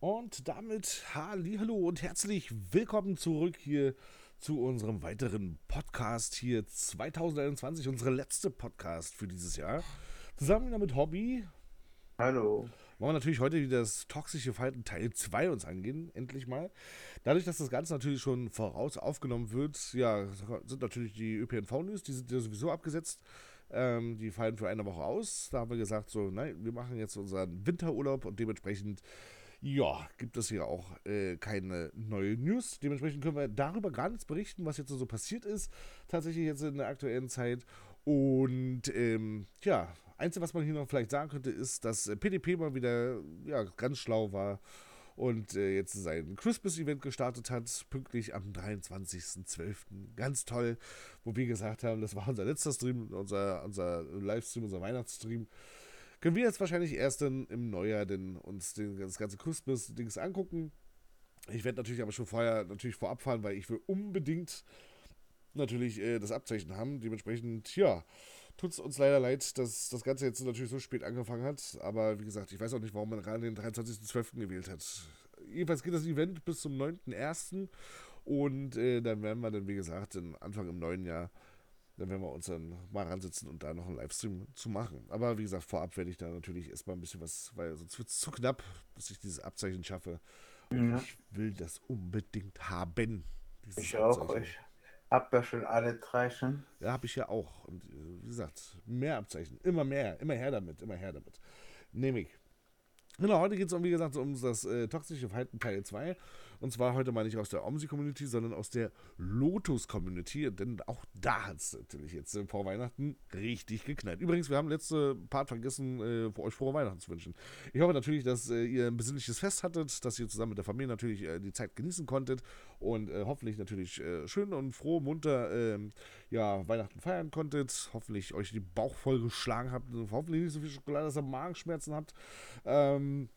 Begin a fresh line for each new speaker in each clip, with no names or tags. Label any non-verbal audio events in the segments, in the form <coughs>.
Und damit hallo und herzlich willkommen zurück hier zu unserem weiteren Podcast hier 2021, unsere letzte Podcast für dieses Jahr. Zusammen wieder mit Hobby.
Hallo.
Wollen wir natürlich heute wieder das toxische Verhalten Teil 2 uns angehen, endlich mal. Dadurch, dass das Ganze natürlich schon voraus aufgenommen wird, ja, sind natürlich die ÖPNV-News, die sind ja sowieso abgesetzt. Ähm, die fallen für eine Woche aus. Da haben wir gesagt, so, nein, wir machen jetzt unseren Winterurlaub und dementsprechend ja, gibt es hier auch äh, keine neue News. Dementsprechend können wir darüber gar nichts berichten, was jetzt so passiert ist, tatsächlich jetzt in der aktuellen Zeit. Und ähm, ja, Einzige, was man hier noch vielleicht sagen könnte, ist, dass äh, PDP mal wieder ja, ganz schlau war und äh, jetzt sein Christmas-Event gestartet hat, pünktlich am 23.12. Ganz toll, wo wir gesagt haben, das war unser letzter Stream, unser, unser Livestream, unser Weihnachtsstream können wir jetzt wahrscheinlich erst dann im Neujahr denn uns den, das ganze Christmas-Dings angucken. Ich werde natürlich aber schon vorher natürlich vorab fahren, weil ich will unbedingt natürlich äh, das Abzeichen haben. Dementsprechend, ja, tut es uns leider leid, dass das Ganze jetzt natürlich so spät angefangen hat. Aber wie gesagt, ich weiß auch nicht, warum man gerade den 23.12. gewählt hat. Jedenfalls geht das Event bis zum 9.1. Und äh, dann werden wir dann, wie gesagt, Anfang im neuen Jahr dann werden wir uns dann mal ransitzen und da noch einen Livestream zu machen. Aber wie gesagt, vorab werde ich da natürlich erstmal ein bisschen was, weil sonst wird es zu knapp, bis ich dieses Abzeichen schaffe. Und ja. ich will das unbedingt haben.
Ich auch. Ich habe ja schon alle drei schon.
Ja, habe ich ja auch. Und äh, wie gesagt, mehr Abzeichen. Immer mehr. Immer her damit. Immer her damit. Nehme ich. Genau, heute geht es, um, wie gesagt, um das äh, toxische Verhalten Teil 2. Und zwar heute mal nicht aus der OMSI-Community, sondern aus der Lotus-Community. Denn auch da hat es natürlich jetzt äh, vor Weihnachten richtig geknallt. Übrigens, wir haben letzte Part vergessen, äh, für euch frohe Weihnachten zu wünschen. Ich hoffe natürlich, dass äh, ihr ein besinnliches Fest hattet, dass ihr zusammen mit der Familie natürlich äh, die Zeit genießen konntet und äh, hoffentlich natürlich äh, schön und froh, munter ähm, ja, Weihnachten feiern konntet. Hoffentlich euch die Bauch voll geschlagen habt. Hoffentlich nicht so viel Schokolade, dass ihr Magenschmerzen habt. Ähm,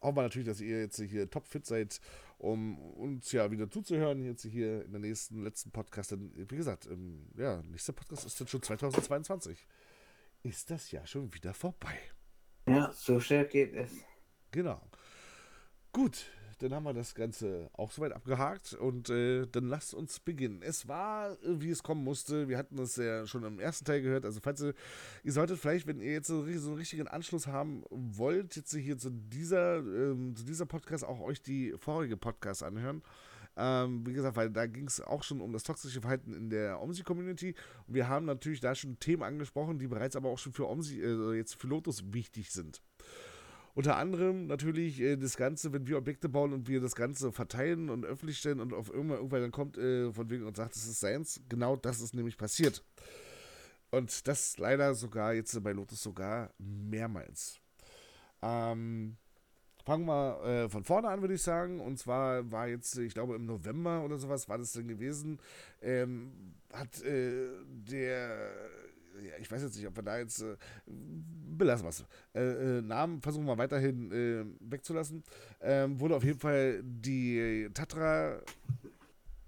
hoffen wir natürlich, dass ihr jetzt hier topfit seid, um uns ja wieder zuzuhören, jetzt hier in der nächsten, letzten Podcast. Denn, wie gesagt, ähm, ja, nächster Podcast ist dann schon 2022. Ist das ja schon wieder vorbei.
Ja, so schnell geht es.
Genau. Gut, dann haben wir das Ganze auch soweit abgehakt und äh, dann lasst uns beginnen. Es war, wie es kommen musste. Wir hatten das ja schon im ersten Teil gehört. Also, falls ihr, ihr solltet vielleicht, wenn ihr jetzt so, so einen richtigen Anschluss haben wollt, jetzt hier zu dieser, ähm, zu dieser Podcast auch euch die vorige Podcast anhören. Ähm, wie gesagt, weil da ging es auch schon um das toxische Verhalten in der OMSI-Community. Wir haben natürlich da schon Themen angesprochen, die bereits aber auch schon für OMSI, äh, jetzt für Lotus wichtig sind. Unter anderem natürlich äh, das Ganze, wenn wir Objekte bauen und wir das Ganze verteilen und öffentlich stellen und auf irgendwann, irgendwann dann kommt äh, von wegen und sagt, es ist seins. Genau das ist nämlich passiert. Und das leider sogar jetzt bei Lotus sogar mehrmals. Ähm, fangen wir äh, von vorne an, würde ich sagen. Und zwar war jetzt, ich glaube, im November oder sowas war das denn gewesen. Ähm, hat äh, der ja, ich weiß jetzt nicht, ob wir da jetzt äh, belassen was. Äh, äh, Namen versuchen wir weiterhin äh, wegzulassen. Ähm, wurde auf jeden Fall die Tatra,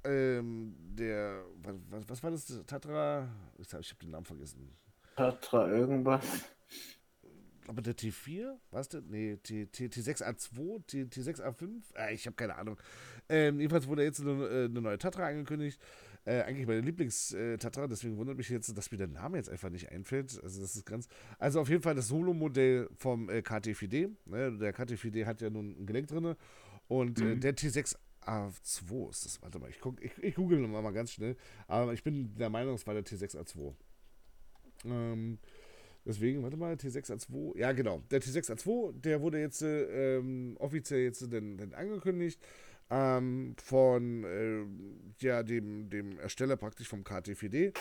ähm, der, was, was war das? Tatra, ich habe hab den Namen vergessen.
Tatra irgendwas.
Aber der T4, was denn? Nee, T, T, T6A2, T, T6A5? Äh, ich habe keine Ahnung. Ähm, jedenfalls wurde jetzt eine, äh, eine neue Tatra angekündigt. Äh, eigentlich meine Lieblings-Tatra, deswegen wundert mich jetzt, dass mir der Name jetzt einfach nicht einfällt. Also das ist ganz. Also auf jeden Fall das Solo-Modell vom äh, KT4D. Ne? Der KT4D hat ja nun ein Gelenk drin. Und äh, mhm. der T6A2 ist das. Warte mal, ich, guck, ich, ich google nochmal mal ganz schnell. Aber ich bin der Meinung, es war der T6A2. Ähm, deswegen, warte mal, T6A2. Ja, genau. Der T6A2, der wurde jetzt äh, ähm, offiziell jetzt denn, denn angekündigt ähm, von äh, ja, dem, dem Ersteller praktisch vom KT4D.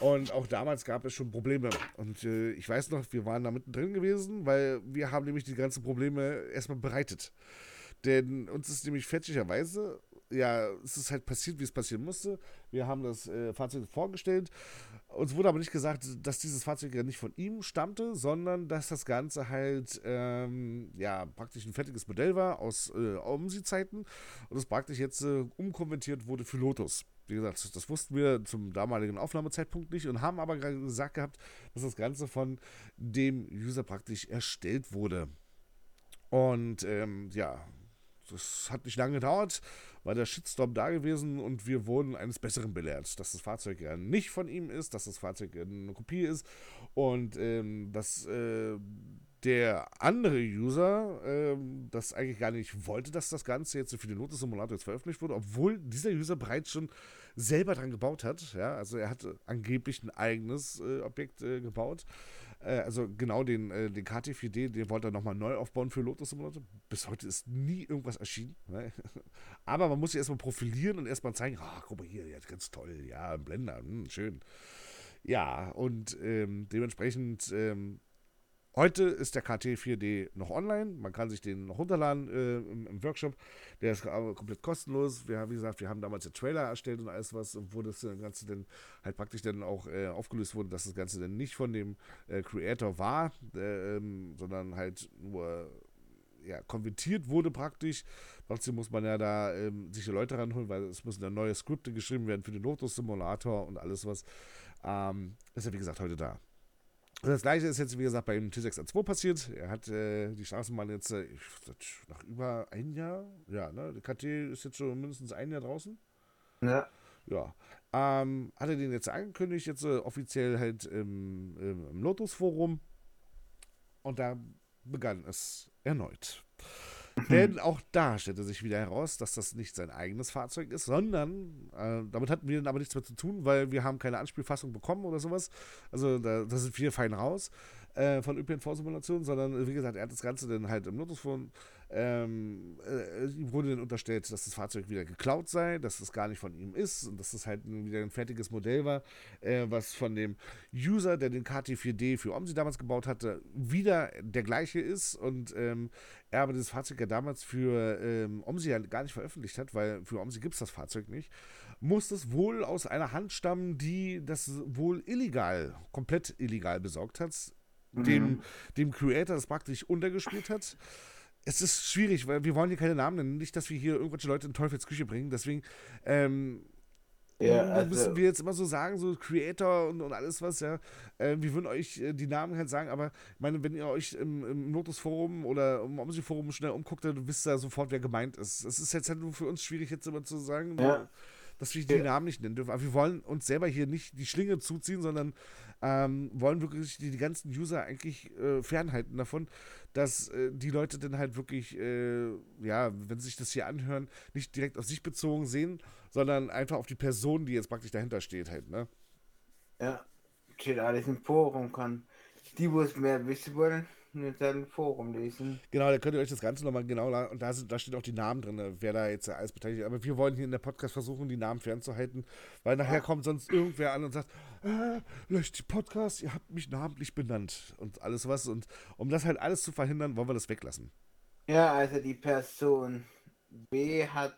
Und auch damals gab es schon Probleme. Und äh, ich weiß noch, wir waren da mittendrin gewesen, weil wir haben nämlich die ganzen Probleme erstmal bereitet. Denn uns ist nämlich fälschlicherweise, ja, es ist halt passiert, wie es passieren musste. Wir haben das äh, Fahrzeug vorgestellt. Uns wurde aber nicht gesagt, dass dieses Fahrzeug ja nicht von ihm stammte, sondern dass das Ganze halt, ähm, ja, praktisch ein fertiges Modell war aus äh, OMSI-Zeiten und es praktisch jetzt äh, umkonvertiert wurde für Lotus. Wie gesagt, das wussten wir zum damaligen Aufnahmezeitpunkt nicht und haben aber gesagt gehabt, dass das Ganze von dem User praktisch erstellt wurde. Und ähm, ja, das hat nicht lange gedauert, war der Shitstorm da gewesen und wir wurden eines Besseren belehrt, dass das Fahrzeug ja nicht von ihm ist, dass das Fahrzeug eine Kopie ist und ähm, dass äh, der andere User ähm, das eigentlich gar nicht wollte, dass das Ganze jetzt für den Lotus Simulator jetzt veröffentlicht wurde, obwohl dieser User bereits schon selber dran gebaut hat. Ja, also er hat angeblich ein eigenes äh, Objekt äh, gebaut. Äh, also genau den, äh, den KT4D, den wollte er nochmal neu aufbauen für Lotus Simulator. Bis heute ist nie irgendwas erschienen. Ne? <laughs> Aber man muss sich erstmal profilieren und erstmal zeigen, ah, guck mal hier, ja, ganz toll, ja, ein Blender, hm, schön. Ja, und ähm, dementsprechend ähm, Heute ist der KT4D noch online. Man kann sich den noch runterladen äh, im, Workshop. Der ist aber komplett kostenlos. Wir, wie gesagt, wir haben damals den Trailer erstellt und alles was, wo das Ganze dann halt praktisch dann auch äh, aufgelöst wurde, dass das Ganze dann nicht von dem äh, Creator war, äh, ähm, sondern halt nur ja, konvertiert wurde praktisch. Trotzdem muss man ja da ähm, sich Leute ranholen, weil es müssen dann neue Skripte geschrieben werden für den Lotus Simulator und alles was. Ähm, ist ja wie gesagt heute da. Und das gleiche ist jetzt, wie gesagt, bei dem T6A2 passiert. Er hat äh, die Straßenbahn jetzt äh, nach über ein Jahr, ja, ne? Der KT ist jetzt schon mindestens ein Jahr draußen.
Ja.
Ja. Ähm, hat er den jetzt angekündigt, jetzt äh, offiziell halt im, im, im Lotus-Forum. Und da begann es erneut. Denn auch da stellte sich wieder heraus, dass das nicht sein eigenes Fahrzeug ist, sondern äh, damit hatten wir dann aber nichts mehr zu tun, weil wir haben keine Anspielfassung bekommen oder sowas. Also da, da sind wir fein raus äh, von ÖPNV-Simulationen, sondern wie gesagt, er hat das Ganze dann halt im Lotusphone ähm, äh, ihm wurde dann unterstellt, dass das Fahrzeug wieder geklaut sei, dass es gar nicht von ihm ist und dass es halt wieder ein fertiges Modell war, äh, was von dem User, der den KT4D für OMSI damals gebaut hatte, wieder der gleiche ist und ähm, er aber das Fahrzeug ja damals für ähm, OMSI ja gar nicht veröffentlicht hat, weil für OMSI gibt es das Fahrzeug nicht, muss es wohl aus einer Hand stammen, die das wohl illegal, komplett illegal besorgt hat, mhm. dem, dem Creator das praktisch untergespielt hat es ist schwierig, weil wir wollen hier keine Namen nennen. Nicht, dass wir hier irgendwelche Leute in Teufels Küche bringen. Deswegen ähm, ja, also, müssen wir jetzt immer so sagen, so Creator und, und alles was, ja. Äh, wir würden euch äh, die Namen halt sagen, aber ich meine, wenn ihr euch im, im Lotus-Forum oder im Omsi-Forum schnell umguckt, dann wisst ihr sofort, wer gemeint ist. Es ist jetzt halt nur für uns schwierig, jetzt immer zu sagen, ja. Dass wir die ja. Namen nicht nennen dürfen. Aber wir wollen uns selber hier nicht die Schlinge zuziehen, sondern ähm, wollen wirklich die, die, ganzen User eigentlich äh, fernhalten davon, dass äh, die Leute dann halt wirklich, äh, ja, wenn sie sich das hier anhören, nicht direkt auf sich bezogen sehen, sondern einfach auf die Person, die jetzt praktisch dahinter steht halt, ne?
Ja, steht alles im Forum, kann die, wo es mehr wissen wollen, in seinem Forum lesen.
Genau, da könnt ihr euch das Ganze nochmal genau, und da, sind, da steht auch die Namen drin, wer da jetzt alles beteiligt ist. Aber wir wollen hier in der Podcast versuchen, die Namen fernzuhalten, weil nachher ja. kommt sonst irgendwer an und sagt, äh, löscht die Podcast, ihr habt mich namentlich benannt und alles was. Und um das halt alles zu verhindern, wollen wir das weglassen.
Ja, also die Person B hat,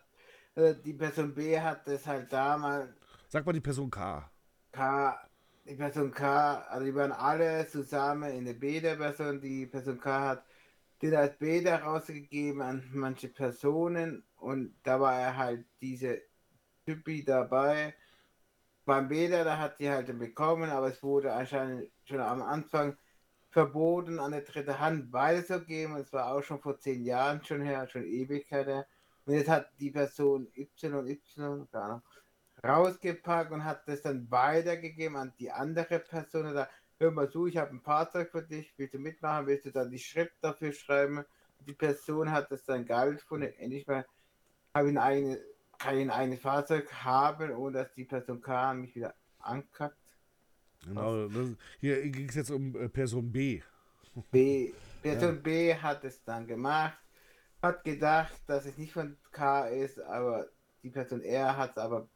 äh, die Person B hat das halt damals.
Sag mal die Person K.
K die Person K, also die waren alle zusammen in der B der Person. Die Person K hat den als Beta rausgegeben an manche Personen und da war er halt diese Typi dabei. Beim Beta, da hat sie halt bekommen, aber es wurde anscheinend schon am Anfang verboten, an der dritte Hand weiterzugeben. Es war auch schon vor zehn Jahren schon her, schon Ewigkeit her. Und jetzt hat die Person Y, Y, keine Ahnung, rausgepackt und hat das dann weitergegeben an die andere Person. Oder, hör mal zu, ich habe ein Fahrzeug für dich, willst du mitmachen, willst du dann die Schrift dafür schreiben? Die Person hat das dann geil gefunden, endlich mal habe ich eine, kann ich ein Fahrzeug haben, ohne dass die Person K mich wieder ankackt.
Genau, das, hier ging es jetzt um äh, Person B.
B. <laughs> Person ja. B hat es dann gemacht, hat gedacht, dass es nicht von K ist, aber die Person R hat es aber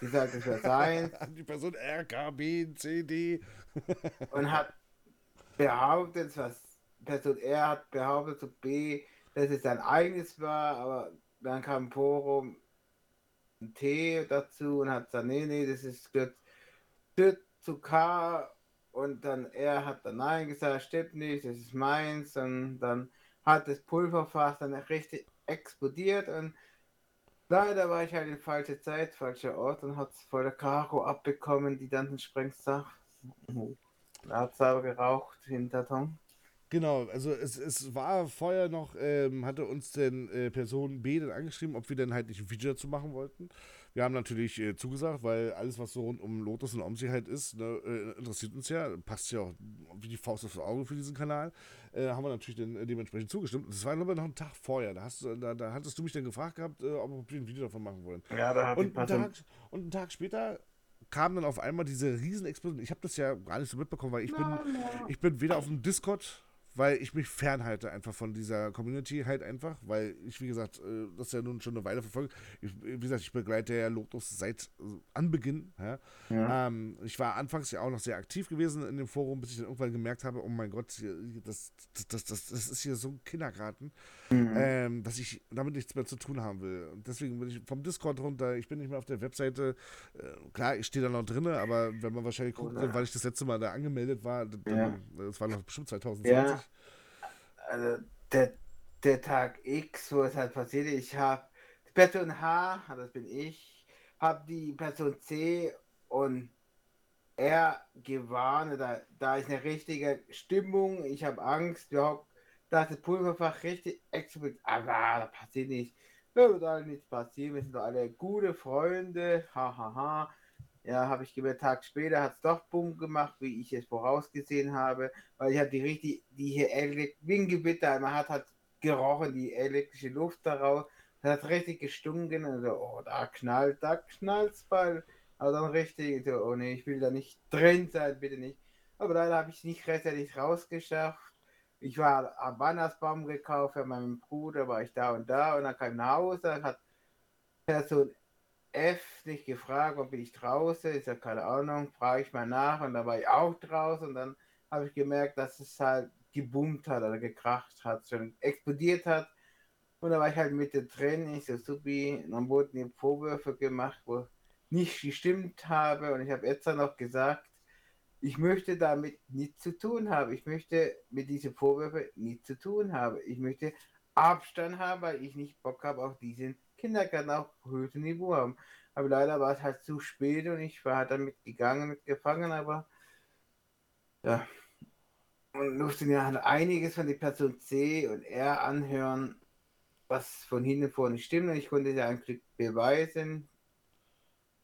die sagt, es wäre sein. <laughs>
Die Person R, K, B, C, D. <laughs>
und hat behauptet, was Person R hat behauptet zu B, dass es sein eigenes war, aber dann kam Forum ein T dazu und hat gesagt, nee, nee, das ist gehört zu K und dann er hat dann Nein gesagt, stimmt nicht, das ist meins und dann hat das Pulverfass dann richtig explodiert und Leider war ich halt in falscher Zeit, falscher Ort und hat es voll der Karo abbekommen, die dann den Sprengstoff. Da hat es aber geraucht, Hinterton.
Genau, also es, es war vorher noch, ähm, hatte uns denn äh, Person B dann angeschrieben, ob wir denn halt nicht ein Video dazu machen wollten. Wir haben natürlich äh, zugesagt, weil alles, was so rund um Lotus und Omsi halt ist, ne, äh, interessiert uns ja. Passt ja auch wie die Faust aufs Auge für diesen Kanal. Äh, haben wir natürlich dann äh, dementsprechend zugestimmt. Das war aber noch ein Tag vorher. Da, hast, da, da hattest du mich dann gefragt gehabt, äh, ob wir ein Video davon machen wollen.
Ja, da hat
und, einen Tag, und einen Tag später kam dann auf einmal diese Riesenexplosion. Ich habe das ja gar nicht so mitbekommen, weil ich bin, ich bin weder auf dem Discord weil ich mich fernhalte einfach von dieser Community halt einfach, weil ich, wie gesagt, äh, das ja nun schon eine Weile verfolge. Ich, wie gesagt, ich begleite ja Lotus seit äh, Anbeginn. Ja. Ja. Ähm, ich war anfangs ja auch noch sehr aktiv gewesen in dem Forum, bis ich dann irgendwann gemerkt habe, oh mein Gott, das, das, das, das, das ist hier so ein Kindergarten, mhm. ähm, dass ich damit nichts mehr zu tun haben will. Und deswegen bin ich vom Discord runter, ich bin nicht mehr auf der Webseite. Äh, klar, ich stehe da noch drin, aber wenn man wahrscheinlich guckt, oh, weil ich das letzte Mal da angemeldet war, dann, ja. das war noch bestimmt 2020
also der, der Tag X, wo es halt passiert ist, ich habe die Person H, das bin ich, habe die Person C und er gewarnt, da, da ist eine richtige Stimmung, ich habe Angst, überhaupt, dass das Pulverfach richtig explodiert, aber da passiert nichts. Da wird alles nichts passieren, wir sind doch alle gute Freunde, hahaha. Ha, ha. Ja, habe ich gemerkt, Tag später hat es doch Bumm gemacht, wie ich es vorausgesehen habe, weil ich hatte die richtig, die hier wie ein Gewitter, man hat halt gerochen, die elektrische Luft daraus, das hat richtig gestunken und so, oh, da knallt, da knallt's bald. Aber dann richtig, so, oh nee, ich will da nicht drin sein, bitte nicht. Aber leider habe ich nicht rechtzeitig rausgeschafft. Ich war am Weihnachtsbaum gekauft für meinen Bruder, war ich da und da. Und dann kam ich nach Hause, dann hat Person F nicht gefragt, ob ich draußen, ist ja keine Ahnung, frage ich mal nach. Und da war ich auch draußen. Und dann habe ich gemerkt, dass es halt geboomt hat oder gekracht hat, schon explodiert hat. Und da war ich halt mit drin, ich so supi, dann wurden mir Vorwürfe gemacht, wo nicht gestimmt habe. Und ich habe jetzt dann noch gesagt, ich möchte damit nichts zu tun haben. Ich möchte mit diesen Vorwürfen nichts zu tun haben. Ich möchte Abstand haben, weil ich nicht Bock habe auf diesen Kindergarten auf höchstem Niveau haben. Aber leider war es halt zu spät und ich war halt damit gegangen, mitgefangen, aber ja. Und musste mir halt einiges von der Person C und R anhören, was von hinten vorne stimmt. Und ich konnte ja ein Glück beweisen,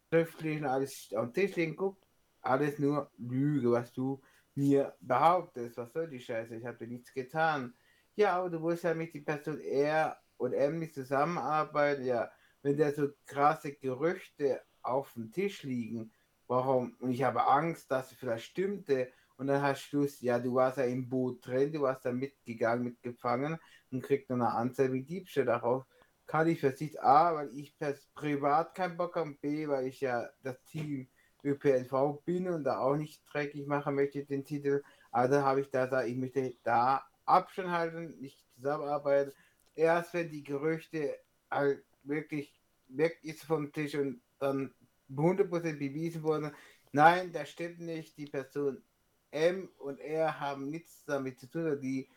schriftlich und alles auf den Tisch legen, guck, alles nur Lüge, was du mir behauptest. Was soll die Scheiße? Ich habe nichts getan. Ja, aber du musst ja mit die Person R und Emily zusammenarbeiten, ja, wenn da so krasse Gerüchte auf dem Tisch liegen, warum, und ich habe Angst, dass es vielleicht stimmte, und dann hast du ja, du warst ja im Boot drin, du warst da mitgegangen, mitgefangen und kriegst noch eine Anzeige wie Diebstahl darauf. Kann ich für sich A, weil ich privat keinen Bock habe, B, weil ich ja das Team ÖPNV bin und da auch nicht dreckig machen möchte, den Titel. Also habe ich da gesagt, ich möchte da Abstand halten, nicht zusammenarbeiten erst wenn die Gerüchte halt wirklich weg ist vom Tisch und dann 100% bewiesen wurden, nein, das stimmt nicht, die Person M und R haben nichts damit zu tun, die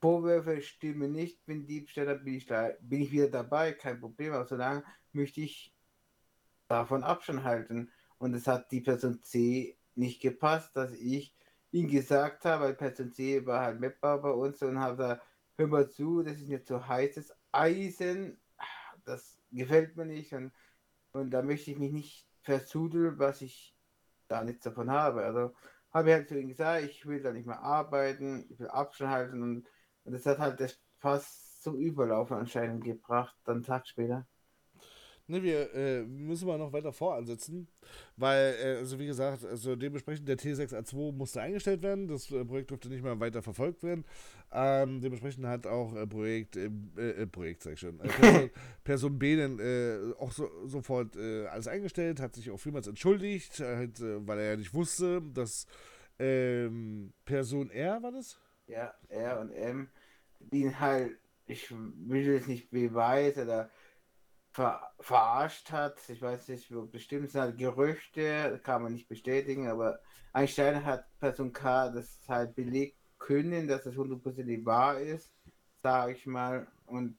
Vorwürfe stimmen nicht, bin Diebstahl, bin ich, da, bin ich wieder dabei, kein Problem, aber solange möchte ich davon Abstand halten. Und es hat die Person C nicht gepasst, dass ich ihm gesagt habe, weil Person C war halt Mapper bei uns und habe da hör mal zu, das ist jetzt so heißes Eisen, das gefällt mir nicht und, und da möchte ich mich nicht versudeln, was ich da nichts davon habe. Also habe ich halt zu ihm gesagt, ich will da nicht mehr arbeiten, ich will Abstand halten und, und das hat halt das fast zum Überlaufen anscheinend gebracht, dann Tag später.
Ne, wir äh, müssen mal noch weiter voransetzen, weil, äh, also wie gesagt, also dementsprechend der T6A2 musste eingestellt werden, das äh, Projekt durfte nicht mehr weiter verfolgt werden. Ähm, dementsprechend hat auch äh, Projekt, äh, äh, Projekt sag ich schon, Person, <laughs> Person, B dann auch so, sofort alles eingestellt, hat sich auch vielmals entschuldigt, halt, weil er ja nicht wusste, dass ähm, Person R war das?
Ja, R und M, die halt, ich will jetzt nicht beweisen oder ver verarscht hat. Ich weiß nicht, bestimmt sind halt Gerüchte, kann man nicht bestätigen, aber Einstein hat Person K das halt belegt können, dass es hundertprozentig wahr ist, sage ich mal, und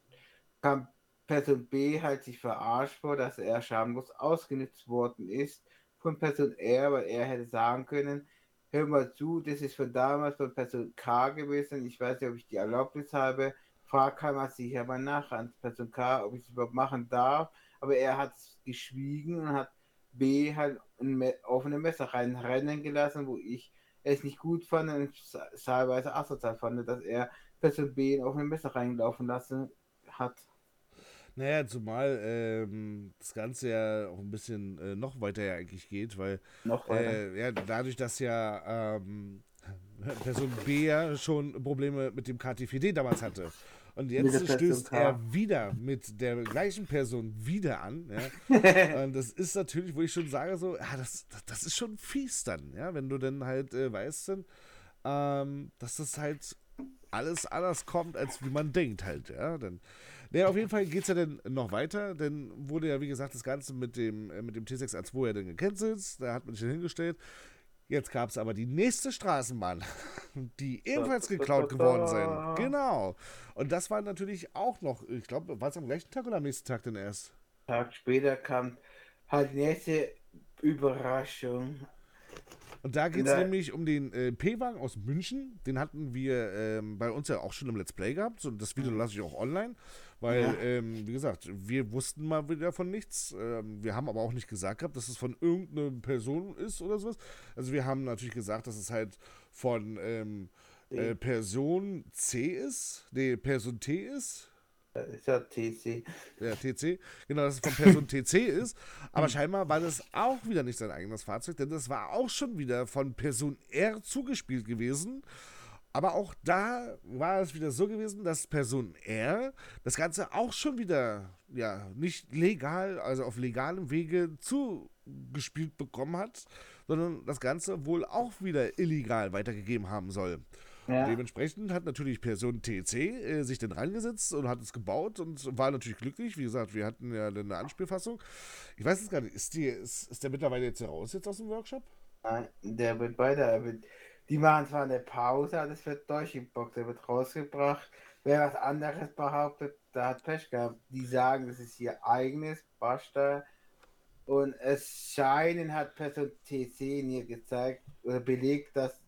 kam Person B halt sich verarscht vor, dass er schamlos ausgenutzt worden ist von Person R, weil er hätte sagen können, hör mal zu, das ist von damals von Person K gewesen, ich weiß nicht, ob ich die Erlaubnis habe, frag mal sicher mal nach an Person K, ob ich es überhaupt machen darf, aber er hat geschwiegen und hat B halt ein offene Messer reinrennen gelassen, wo ich es nicht gut fand und teilweise asozial fand, dass er Person B ein offenes Messer reinlaufen lassen hat.
Naja, zumal ähm, das Ganze ja auch ein bisschen äh, noch weiter ja eigentlich geht, weil
noch
äh, ja, dadurch, dass ja ähm, Person B ja schon Probleme mit dem KTVD damals hatte. Und jetzt stößt er wieder mit der gleichen Person wieder an. Ja? <laughs> und das ist natürlich, wo ich schon sage, so, ja, das, das ist schon fies dann, ja, wenn du dann halt äh, weißt, dann, ähm, dass das halt alles anders kommt, als wie man denkt halt, ja. Dann, naja, auf jeden Fall geht es ja dann noch weiter, denn wurde ja, wie gesagt, das Ganze mit dem, äh, mit dem T612 ja dann gecancelt, da hat man sich hingestellt. Jetzt gab es aber die nächste Straßenbahn, <laughs> die ebenfalls geklaut geworden sind. Genau. Und das war natürlich auch noch, ich glaube, war es am gleichen Tag oder am nächsten Tag denn erst?
Tag später kam halt die nächste Überraschung.
Und da geht es nämlich um den äh, P-Wagen aus München. Den hatten wir ähm, bei uns ja auch schon im Let's Play gehabt. So, das Video lasse ich auch online. Weil, ja. ähm, wie gesagt, wir wussten mal wieder von nichts. Ähm, wir haben aber auch nicht gesagt gehabt, dass es von irgendeiner Person ist oder sowas. Also wir haben natürlich gesagt, dass es halt von ähm, äh, Person C ist. Nee, Person T ist.
Das ist ja TC.
Ja, TC. Genau, dass es von Person <laughs> TC ist. Aber scheinbar war das auch wieder nicht sein eigenes Fahrzeug, denn das war auch schon wieder von Person R zugespielt gewesen. Aber auch da war es wieder so gewesen, dass Person R das Ganze auch schon wieder ja nicht legal, also auf legalem Wege zugespielt bekommen hat, sondern das Ganze wohl auch wieder illegal weitergegeben haben soll. Ja. Dementsprechend hat natürlich Person TC äh, sich dann reingesetzt und hat es gebaut und war natürlich glücklich. Wie gesagt, wir hatten ja eine Anspielfassung. Ich weiß es gar nicht, ist, die, ist, ist der mittlerweile jetzt raus jetzt aus dem Workshop?
Nein, der wird weiter. Die machen zwar eine Pause, aber das wird durchgeboxt, der wird rausgebracht. Wer was anderes behauptet, der hat Pech gehabt. Die sagen, das ist ihr eigenes, basta. Und es scheinen hat Person TC mir gezeigt oder belegt, dass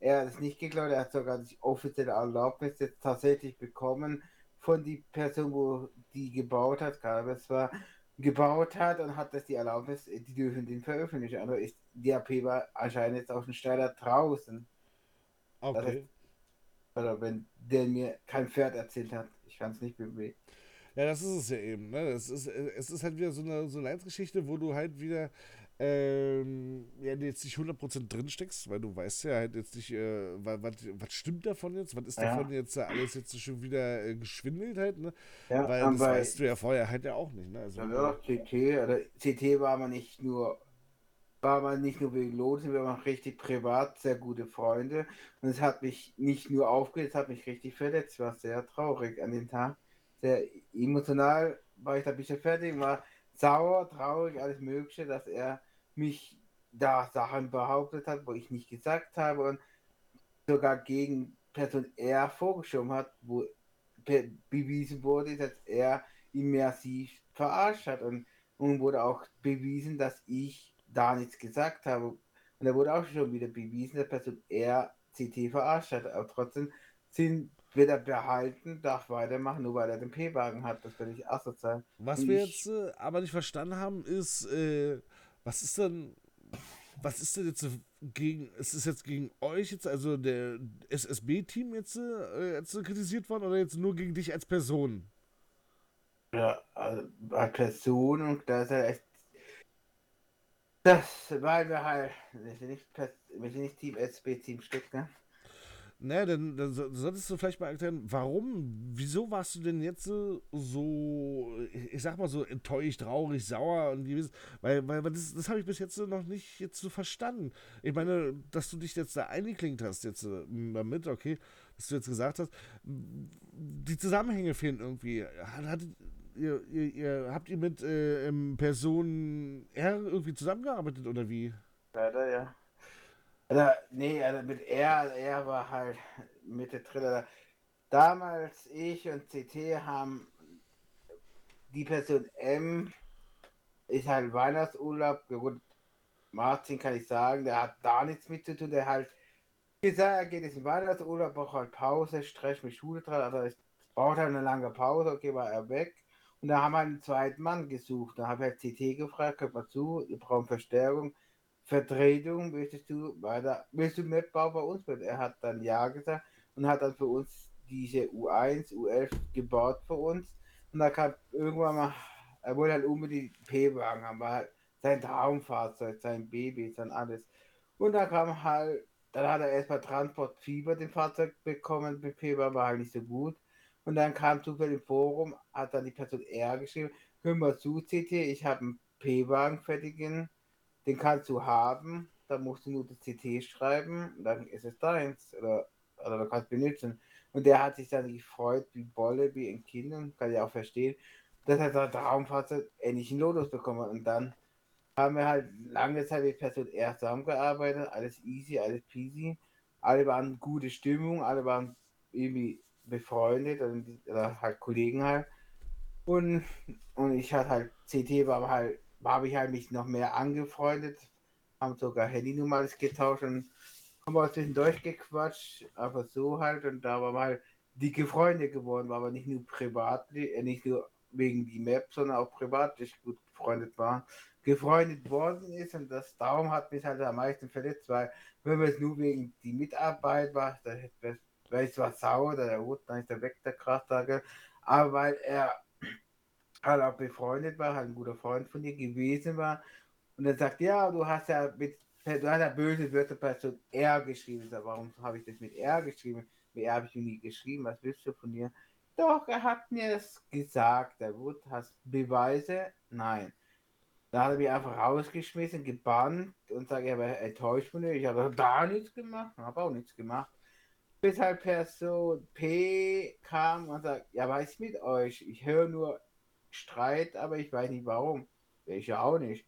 er das nicht geglaubt, er hat sogar die offizielle Erlaubnis jetzt tatsächlich bekommen von die Person, wo die gebaut hat, aber es war gebaut hat und hat das die Erlaubnis, die dürfen den veröffentlichen. Also ist die AP war anscheinend jetzt auf dem Steiler draußen.
Okay.
oder wenn der mir kein Pferd erzählt hat, ich kann es nicht bewegen.
Ja, das ist es ja eben. Ne? Es, ist, es ist halt wieder so eine, so eine Leinsgeschichte, wo du halt wieder ähm, ja, jetzt nicht 100% drin steckst, weil du weißt ja halt jetzt nicht, äh, was, was stimmt davon jetzt, was ist ja. davon jetzt alles jetzt schon wieder äh, geschwindelt halt, ne? Ja, weil das weißt du ja vorher halt ja auch nicht, ne?
Also, ja, CT, oder CT war man nicht nur war man nicht nur wegen Losen, wir waren richtig privat sehr gute Freunde. Und es hat mich nicht nur aufgeregt, es hat mich richtig verletzt, war sehr traurig an dem Tag, sehr emotional war ich da ein bisschen fertig, war sauer, traurig, alles Mögliche, dass er mich da Sachen behauptet hat, wo ich nicht gesagt habe und sogar gegen Person R vorgeschoben hat, wo bewiesen wurde, dass er ihn massiv verarscht hat und, und wurde auch bewiesen, dass ich da nichts gesagt habe. Und da wurde auch schon wieder bewiesen, dass Person R CT verarscht hat. Aber trotzdem sind wird er behalten, darf weitermachen, nur weil er den P-Wagen hat. Das würde ich asozial.
Was Und wir jetzt äh, aber nicht verstanden haben, ist, äh, was ist denn, was ist denn jetzt gegen, ist es jetzt gegen euch jetzt, also der SSB-Team jetzt, äh, jetzt kritisiert worden oder jetzt nur gegen dich als Person?
Ja, also als Person und da ist er echt. Das, weil wir halt, wir sind nicht, wir sind nicht Team SB, Team Stück, ne?
Naja, dann, dann solltest du vielleicht mal erklären, warum, wieso warst du denn jetzt so, ich sag mal so enttäuscht, traurig, sauer und gewiss, weil, weil das, das habe ich bis jetzt noch nicht jetzt so verstanden. Ich meine, dass du dich jetzt da eingeklinkt hast, jetzt damit, okay, dass du jetzt gesagt hast, die Zusammenhänge fehlen irgendwie. Hat, ihr, ihr, ihr, habt ihr mit äh, Person R irgendwie zusammengearbeitet oder wie?
Leider, ja. Also, nee, also mit er, er war halt mit der Triller. Damals ich und CT haben die Person M ist halt Weihnachtsurlaub. Gut, Martin kann ich sagen, der hat da nichts mit zu tun, der halt gesagt, er geht jetzt in Weihnachtsurlaub, braucht halt Pause, Stress mit Schule dran, also es braucht halt eine lange Pause, okay, war er weg. Und da haben wir einen zweiten Mann gesucht. Da habe ich halt CT gefragt, kommt mal zu, wir brauchen Verstärkung, Vertretung, möchtest du weiter, willst du Mapbau bei uns mit? Er hat dann Ja gesagt und hat dann für uns diese U1, U11 gebaut für uns. Und da kam irgendwann mal, er wollte halt unbedingt P-Wagen haben, war halt sein Traumfahrzeug, sein Baby, sein alles. Und da kam halt, dann hat er erstmal Transportfieber den Fahrzeug bekommen, mit P-Wagen war halt nicht so gut. Und dann kam zufällig im Forum, hat dann die Person R geschrieben, hör mal zu, CT, ich habe einen P-Wagen fertigen, den kannst du haben, dann musst du nur das CT schreiben, dann ist es deins, oder, oder du kannst benutzen. Und der hat sich dann gefreut, wie Bolle, wie ein Kind, und kann ja auch verstehen, dass er sein Traumfahrzeug endlich einen Lotus bekommen Und dann haben wir halt lange Zeit mit Person R zusammengearbeitet, alles easy, alles peasy. Alle waren gute Stimmung, alle waren irgendwie befreundet oder halt Kollegen halt. Und, und ich hatte halt, CT war halt, habe ich halt mich noch mehr angefreundet, haben sogar Handynummer alles getauscht und haben wir zwischendurch gequatscht, aber so halt und da waren wir halt dicke Freunde geworden, war aber nicht nur privat, äh, nicht nur wegen die Map, sondern auch privat gut befreundet waren, gefreundet worden ist und das darum hat mich halt am meisten verletzt, weil wenn es nur wegen die Mitarbeit war, da hätte weil es war sauer, der Hut, dann ist er weg, der Kraftwagen. Aber weil er halt auch befreundet war, halt ein guter Freund von dir gewesen war. Und er sagt, ja, du hast ja mit, du hast ja böse Wörter bei so R geschrieben. Sag, warum habe ich das mit R geschrieben? Mit R habe ich nie geschrieben, was willst du von dir? Doch, er hat mir das gesagt, der Wut, hast Beweise? Nein. Da hat er mich einfach rausgeschmissen, gebannt und sagt, er war enttäuscht von dir. Ich habe da nichts gemacht, habe auch nichts gemacht bis halt Person P kam und sagt, ja, ist mit euch? Ich höre nur Streit, aber ich weiß nicht warum. Ich ja auch nicht.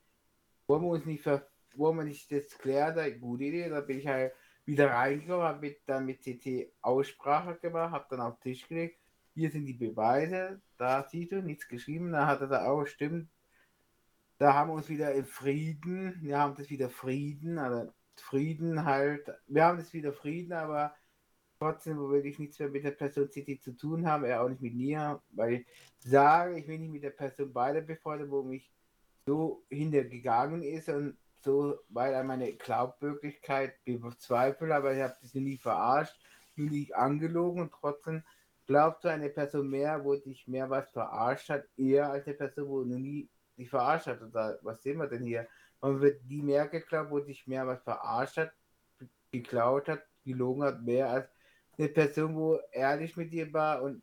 Wollen wir uns nicht ver wollen wir nicht das klären? Gute Idee. Da bin ich halt wieder reingekommen, habe mit, dann mit CT Aussprache gemacht, habe dann auf den Tisch gelegt. Hier sind die Beweise, da siehst du nichts geschrieben. Da hat er da auch, stimmt, da haben wir uns wieder in Frieden, wir haben das wieder Frieden, also Frieden halt, wir haben das wieder Frieden, aber trotzdem will ich nichts mehr mit der Person City zu tun haben, er auch nicht mit mir, weil ich sage, ich will nicht mit der Person beide befreundet, wo mich so hintergegangen ist und so, weil er meine Glaubwürdigkeit bezweifelt, aber ich habe das nie verarscht, nur nicht angelogen und trotzdem glaubt so eine Person mehr, wo dich mehr was verarscht hat, eher als eine Person, wo noch nie dich verarscht hat. Oder was sehen wir denn hier? Man wird die mehr geglaubt, wo dich mehr was verarscht hat, geklaut hat, gelogen hat, mehr als eine Person, wo ehrlich mit dir war und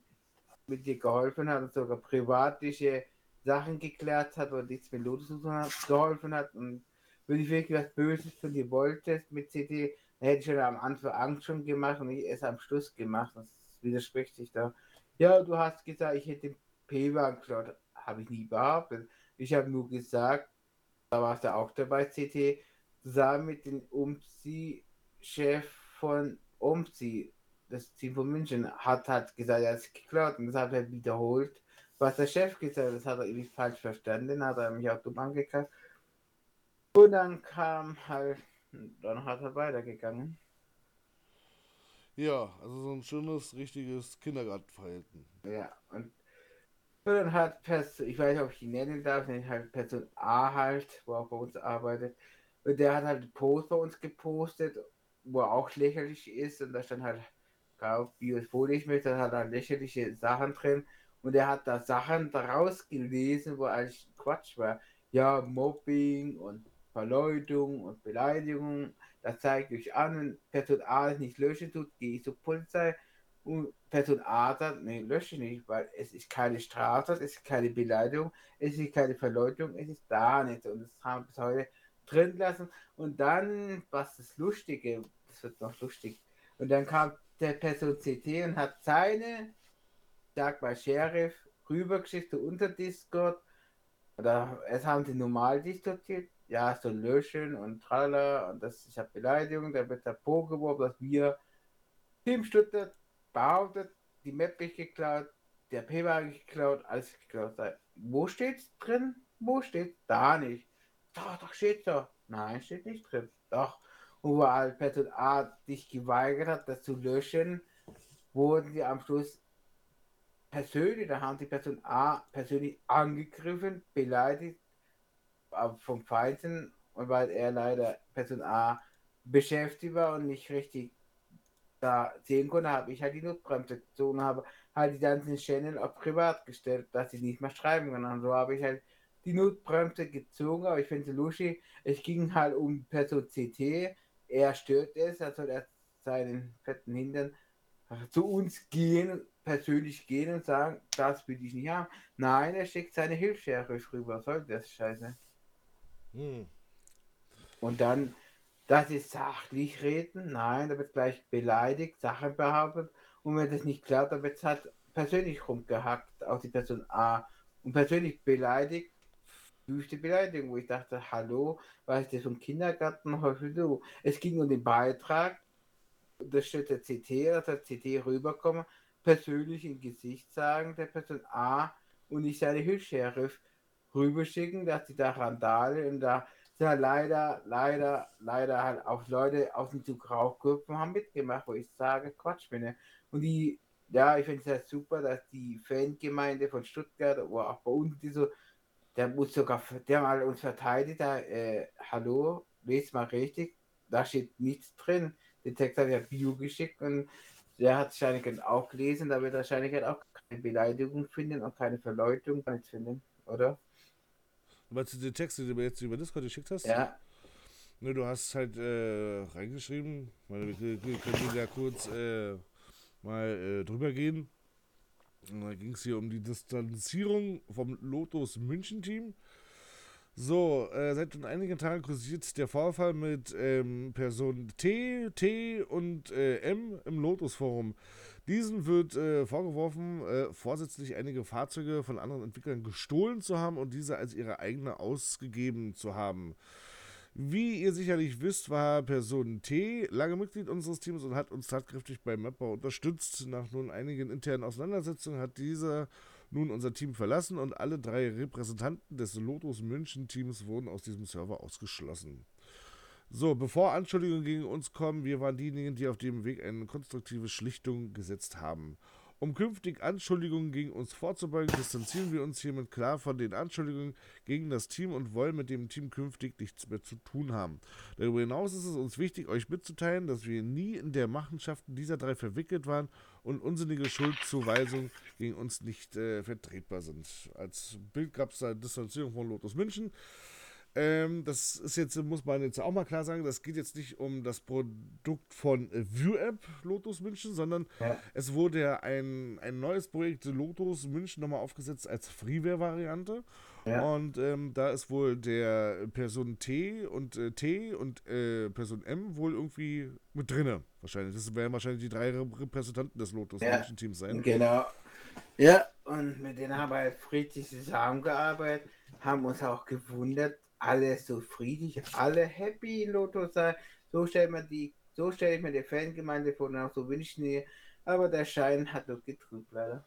mit dir geholfen hat und sogar privatliche Sachen geklärt hat oder nichts mit Lotus zu tun hat, geholfen hat und wenn ich wirklich was Böses von dir wolltest mit CD, dann hätte ich schon am Anfang Angst schon gemacht und ich erst am Schluss gemacht. Das widerspricht sich da. Ja, du hast gesagt, ich hätte den P-Wagen geklaut. Habe ich nie behauptet. Ich habe nur gesagt, da warst du auch dabei, CT, zusammen mit dem Umziehchef von Umzieh das Team von München hat halt gesagt, er ist geklaut und das hat er wiederholt, was der Chef gesagt hat. Das hat er irgendwie falsch verstanden, hat er mich auch dumm angekackt. Und dann kam halt, dann hat er weitergegangen.
Ja, also so ein schönes, richtiges Kindergartenverhalten.
Ja, und, dann hat Person, ich weiß nicht, ob ich ihn nennen darf, nicht halt Person A halt, wo auch bei uns arbeitet, und der hat halt einen Post bei uns gepostet, wo er auch lächerlich ist und da stand halt auf Biospholisch mit, da hat er lächerliche Sachen drin. Und er hat da Sachen daraus gelesen, wo eigentlich Quatsch war. Ja, Mobbing und Verleumdung und Beleidigung, das zeigt euch an, wenn Person A es nicht löschen tut, gehe ich zur Polizei. Und Person A sagt, nee, lösche nicht, weil es ist keine Strafe, es ist keine Beleidigung, es ist keine Verleumdung, es ist da nicht und das haben wir bis heute drin lassen und dann, was das Lustige, das wird noch lustig, und dann kam der Person CT und hat seine, sag mal, Sheriff rübergeschickt unter Discord. Oder es haben sie normal diskutiert, ja, so löschen und tralala und das ist ja Beleidigung, da wird der Po geworfen, dass wir Team Stuttgart behauptet, die Map ist geklaut, der P war geklaut, alles geklaut sei. Wo steht's drin? Wo steht? Da nicht. doch, doch, steht so. Nein, steht nicht drin. Doch. Und weil Person A sich geweigert hat, das zu löschen, wurden sie am Schluss persönlich, da haben die Person A persönlich angegriffen, beleidigt vom Feinden und weil er leider Person A beschäftigt war und nicht richtig da sehen konnte, habe ich halt die Notbremse gezogen, habe halt die ganzen Channel auf privat gestellt, dass sie nicht mehr schreiben können. Und so habe ich halt die Notbremse gezogen, aber ich finde es lustig. Es ging halt um Person CT. Er stört es, er soll erst seinen fetten Hintern zu uns gehen, persönlich gehen und sagen, das will ich nicht haben. Nein, er schickt seine Hilfsschere rüber. Soll das scheiße? Hm. Und dann das ist sachlich reden. Nein, da wird gleich beleidigt, Sachen behauptet. Und wenn das nicht klappt, dann wird es halt persönlich rumgehackt auf die Person A. Und persönlich beleidigt, wüste Beleidigung, wo ich dachte, hallo, was ist das vom Kindergarten? Du? Es ging um den Beitrag, das steht der CT, dass der CT rüberkommen, persönlich im Gesicht sagen, der Person A und nicht seine Hilfs-Sheriff rüberschicken, dass die da Randale und da ja leider, leider, leider halt auch Leute aus dem Zug Rauchgruppen haben mitgemacht, wo ich sage, Quatsch bin. Und die, ja, ich finde es ja super, dass die Fangemeinde von Stuttgart, oder auch bei uns, die so, der muss sogar, der mal uns verteidigt, da, äh, hallo, lest mal richtig, da steht nichts drin. Den Text hat ja Bio geschickt und der hat wahrscheinlich auch gelesen, da wird wahrscheinlich auch keine Beleidigung finden und keine Verleutung finden, oder?
Meinst du die Texte, die du mir jetzt über Discord geschickt hast?
Ja.
Ne, du hast halt äh, reingeschrieben. wir, wir können ja kurz äh, mal äh, drüber gehen. Und da ging es hier um die Distanzierung vom Lotus München Team. So, äh, seit einigen Tagen kursiert der Vorfall mit ähm, Personen T, T und äh, M im Lotus Forum. Diesen wird äh, vorgeworfen, äh, vorsätzlich einige Fahrzeuge von anderen Entwicklern gestohlen zu haben und diese als ihre eigene ausgegeben zu haben. Wie ihr sicherlich wisst, war Person T lange Mitglied unseres Teams und hat uns tatkräftig beim Mapbau unterstützt. Nach nun einigen internen Auseinandersetzungen hat dieser nun unser Team verlassen und alle drei Repräsentanten des Lotus München Teams wurden aus diesem Server ausgeschlossen. So, bevor Anschuldigungen gegen uns kommen, wir waren diejenigen, die auf dem Weg eine konstruktive Schlichtung gesetzt haben. Um künftig Anschuldigungen gegen uns vorzubeugen, distanzieren wir uns hiermit klar von den Anschuldigungen gegen das Team und wollen mit dem Team künftig nichts mehr zu tun haben. Darüber hinaus ist es uns wichtig, euch mitzuteilen, dass wir nie in der Machenschaften dieser drei verwickelt waren und unsinnige Schuldzuweisungen gegen uns nicht äh, vertretbar sind. Als Bild gab es da Distanzierung von Lotus München. Ähm, das ist jetzt, muss man jetzt auch mal klar sagen, das geht jetzt nicht um das Produkt von ViewApp Lotus München, sondern ja. es wurde ja ein, ein neues Projekt Lotus München nochmal aufgesetzt als Freeware-Variante. Ja. Und ähm, da ist wohl der Person T und äh, T und äh, Person M wohl irgendwie mit drinne. Wahrscheinlich. Das werden wahrscheinlich die drei Repräsentanten des Lotus ja. München Teams sein.
Genau. Ja, und mit denen haben wir halt friedlich zusammengearbeitet, haben uns auch gewundert, alle so friedlich, alle happy in Lotto sein. So stellt man die, so stelle ich mir die Fangemeinde vor und auch so wünschen die. Aber der Schein hat doch getrübt, leider.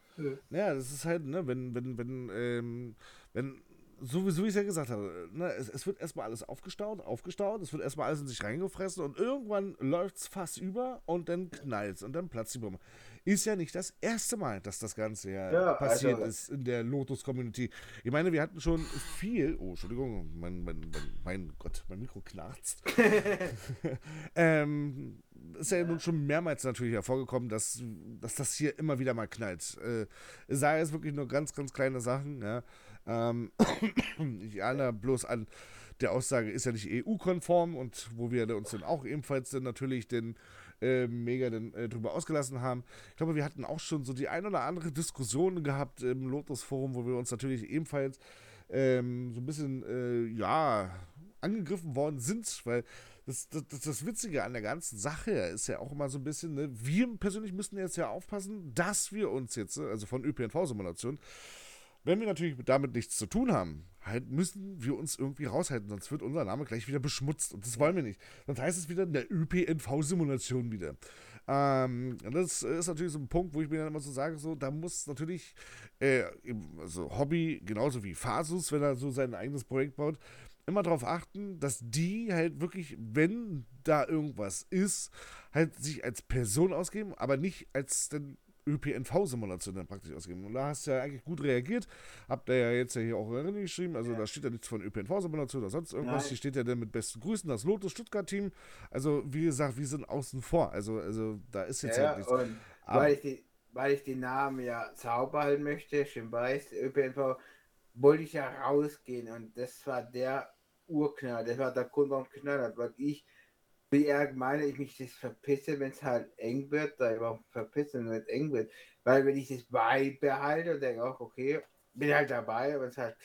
Ja, das ist halt, ne, wenn, wenn, wenn, ähm, wenn so, so wie ich es ja gesagt habe, ne, es, es wird erstmal alles aufgestaut, aufgestaut, es wird erstmal alles in sich reingefressen und irgendwann läuft es fast über und dann knallt es und dann platzt die Bombe. Ist ja nicht das erste Mal, dass das Ganze ja, ja passiert also, ist in der Lotus-Community. Ich meine, wir hatten schon viel. Oh, Entschuldigung, mein, mein, mein, mein Gott, mein Mikro knarzt. <laughs> ähm, ist ja, ja, nun schon mehrmals natürlich hervorgekommen, dass, dass das hier immer wieder mal knallt. Äh, sei es wirklich nur ganz, ganz kleine Sachen, ja. Ähm, <coughs> ich ahne bloß an der Aussage, ist ja nicht EU-konform und wo wir uns dann auch ebenfalls dann natürlich den äh, mega dann, äh, drüber ausgelassen haben. Ich glaube, wir hatten auch schon so die ein oder andere Diskussion gehabt im Lotus-Forum, wo wir uns natürlich ebenfalls ähm, so ein bisschen, äh, ja, angegriffen worden sind, weil das, das, das, Witzige an der ganzen Sache ist ja auch immer so ein bisschen, ne, wir persönlich müssen jetzt ja aufpassen, dass wir uns jetzt, also von ÖPNV-Simulationen, wenn wir natürlich damit nichts zu tun haben, halt müssen wir uns irgendwie raushalten, sonst wird unser Name gleich wieder beschmutzt und das wollen wir nicht. Sonst heißt es wieder in der ÖPNV-Simulation wieder. Ähm, das ist natürlich so ein Punkt, wo ich mir dann immer so sage, so, da muss natürlich äh, also Hobby genauso wie Fasus, wenn er so sein eigenes Projekt baut, immer darauf achten, dass die halt wirklich, wenn da irgendwas ist, halt sich als Person ausgeben, aber nicht als dann ÖPNV-Simulation dann praktisch ausgeben. Und da hast du ja eigentlich gut reagiert. Habt ihr ja jetzt ja hier auch Erinnerung geschrieben. Also ja. da steht ja nichts von ÖPNV-Simulation oder sonst irgendwas. Nein. Hier steht ja dann mit besten Grüßen das Lotus Stuttgart-Team. Also wie gesagt, wir sind außen vor. Also, also da ist jetzt ja, halt nichts.
Und weil, ich die, weil ich den Namen ja sauber halten möchte, schön weiß, ÖPNV, wollte ich ja rausgehen. Und das war der Urknall. Das war der Grund, warum ich knallt hat. Weil ich wie er meine ich mich das verpisse, wenn es halt eng wird, da überhaupt verpissen, wenn es eng wird. Weil wenn ich das beibehalte und denke auch, okay, bin halt dabei, aber es halt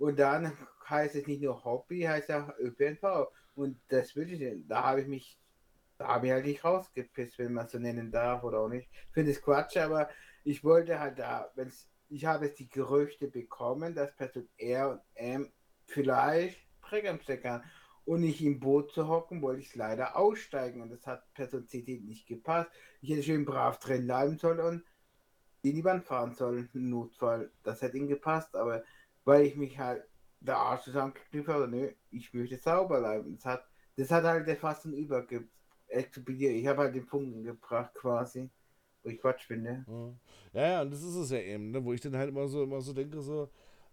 und dann heißt es nicht nur Hobby, heißt auch ÖPNV. Und das will ich. Da habe ich mich, da habe ich halt nicht rausgepisst, wenn man so nennen darf oder auch nicht. Ich finde es Quatsch, aber ich wollte halt da, wenn es, ich habe jetzt die Gerüchte bekommen, dass Person R und M vielleicht Trägerstecker und nicht im Boot zu hocken, wollte ich leider aussteigen und das hat Personalität nicht gepasst. Ich hätte schön brav drin bleiben sollen und in die Wand fahren sollen, im Notfall. Das hätte ihm gepasst, aber weil ich mich halt der Arsch zusammengeknüpft habe, nö, ich möchte sauber bleiben. Das hat, das hat halt der Fassen überexplodiert. Ich habe halt den Punkt gebracht quasi, wo ich Quatsch finde.
Ja, ja, und das ist es ja eben, ne, wo ich dann halt immer so, immer so denke, so,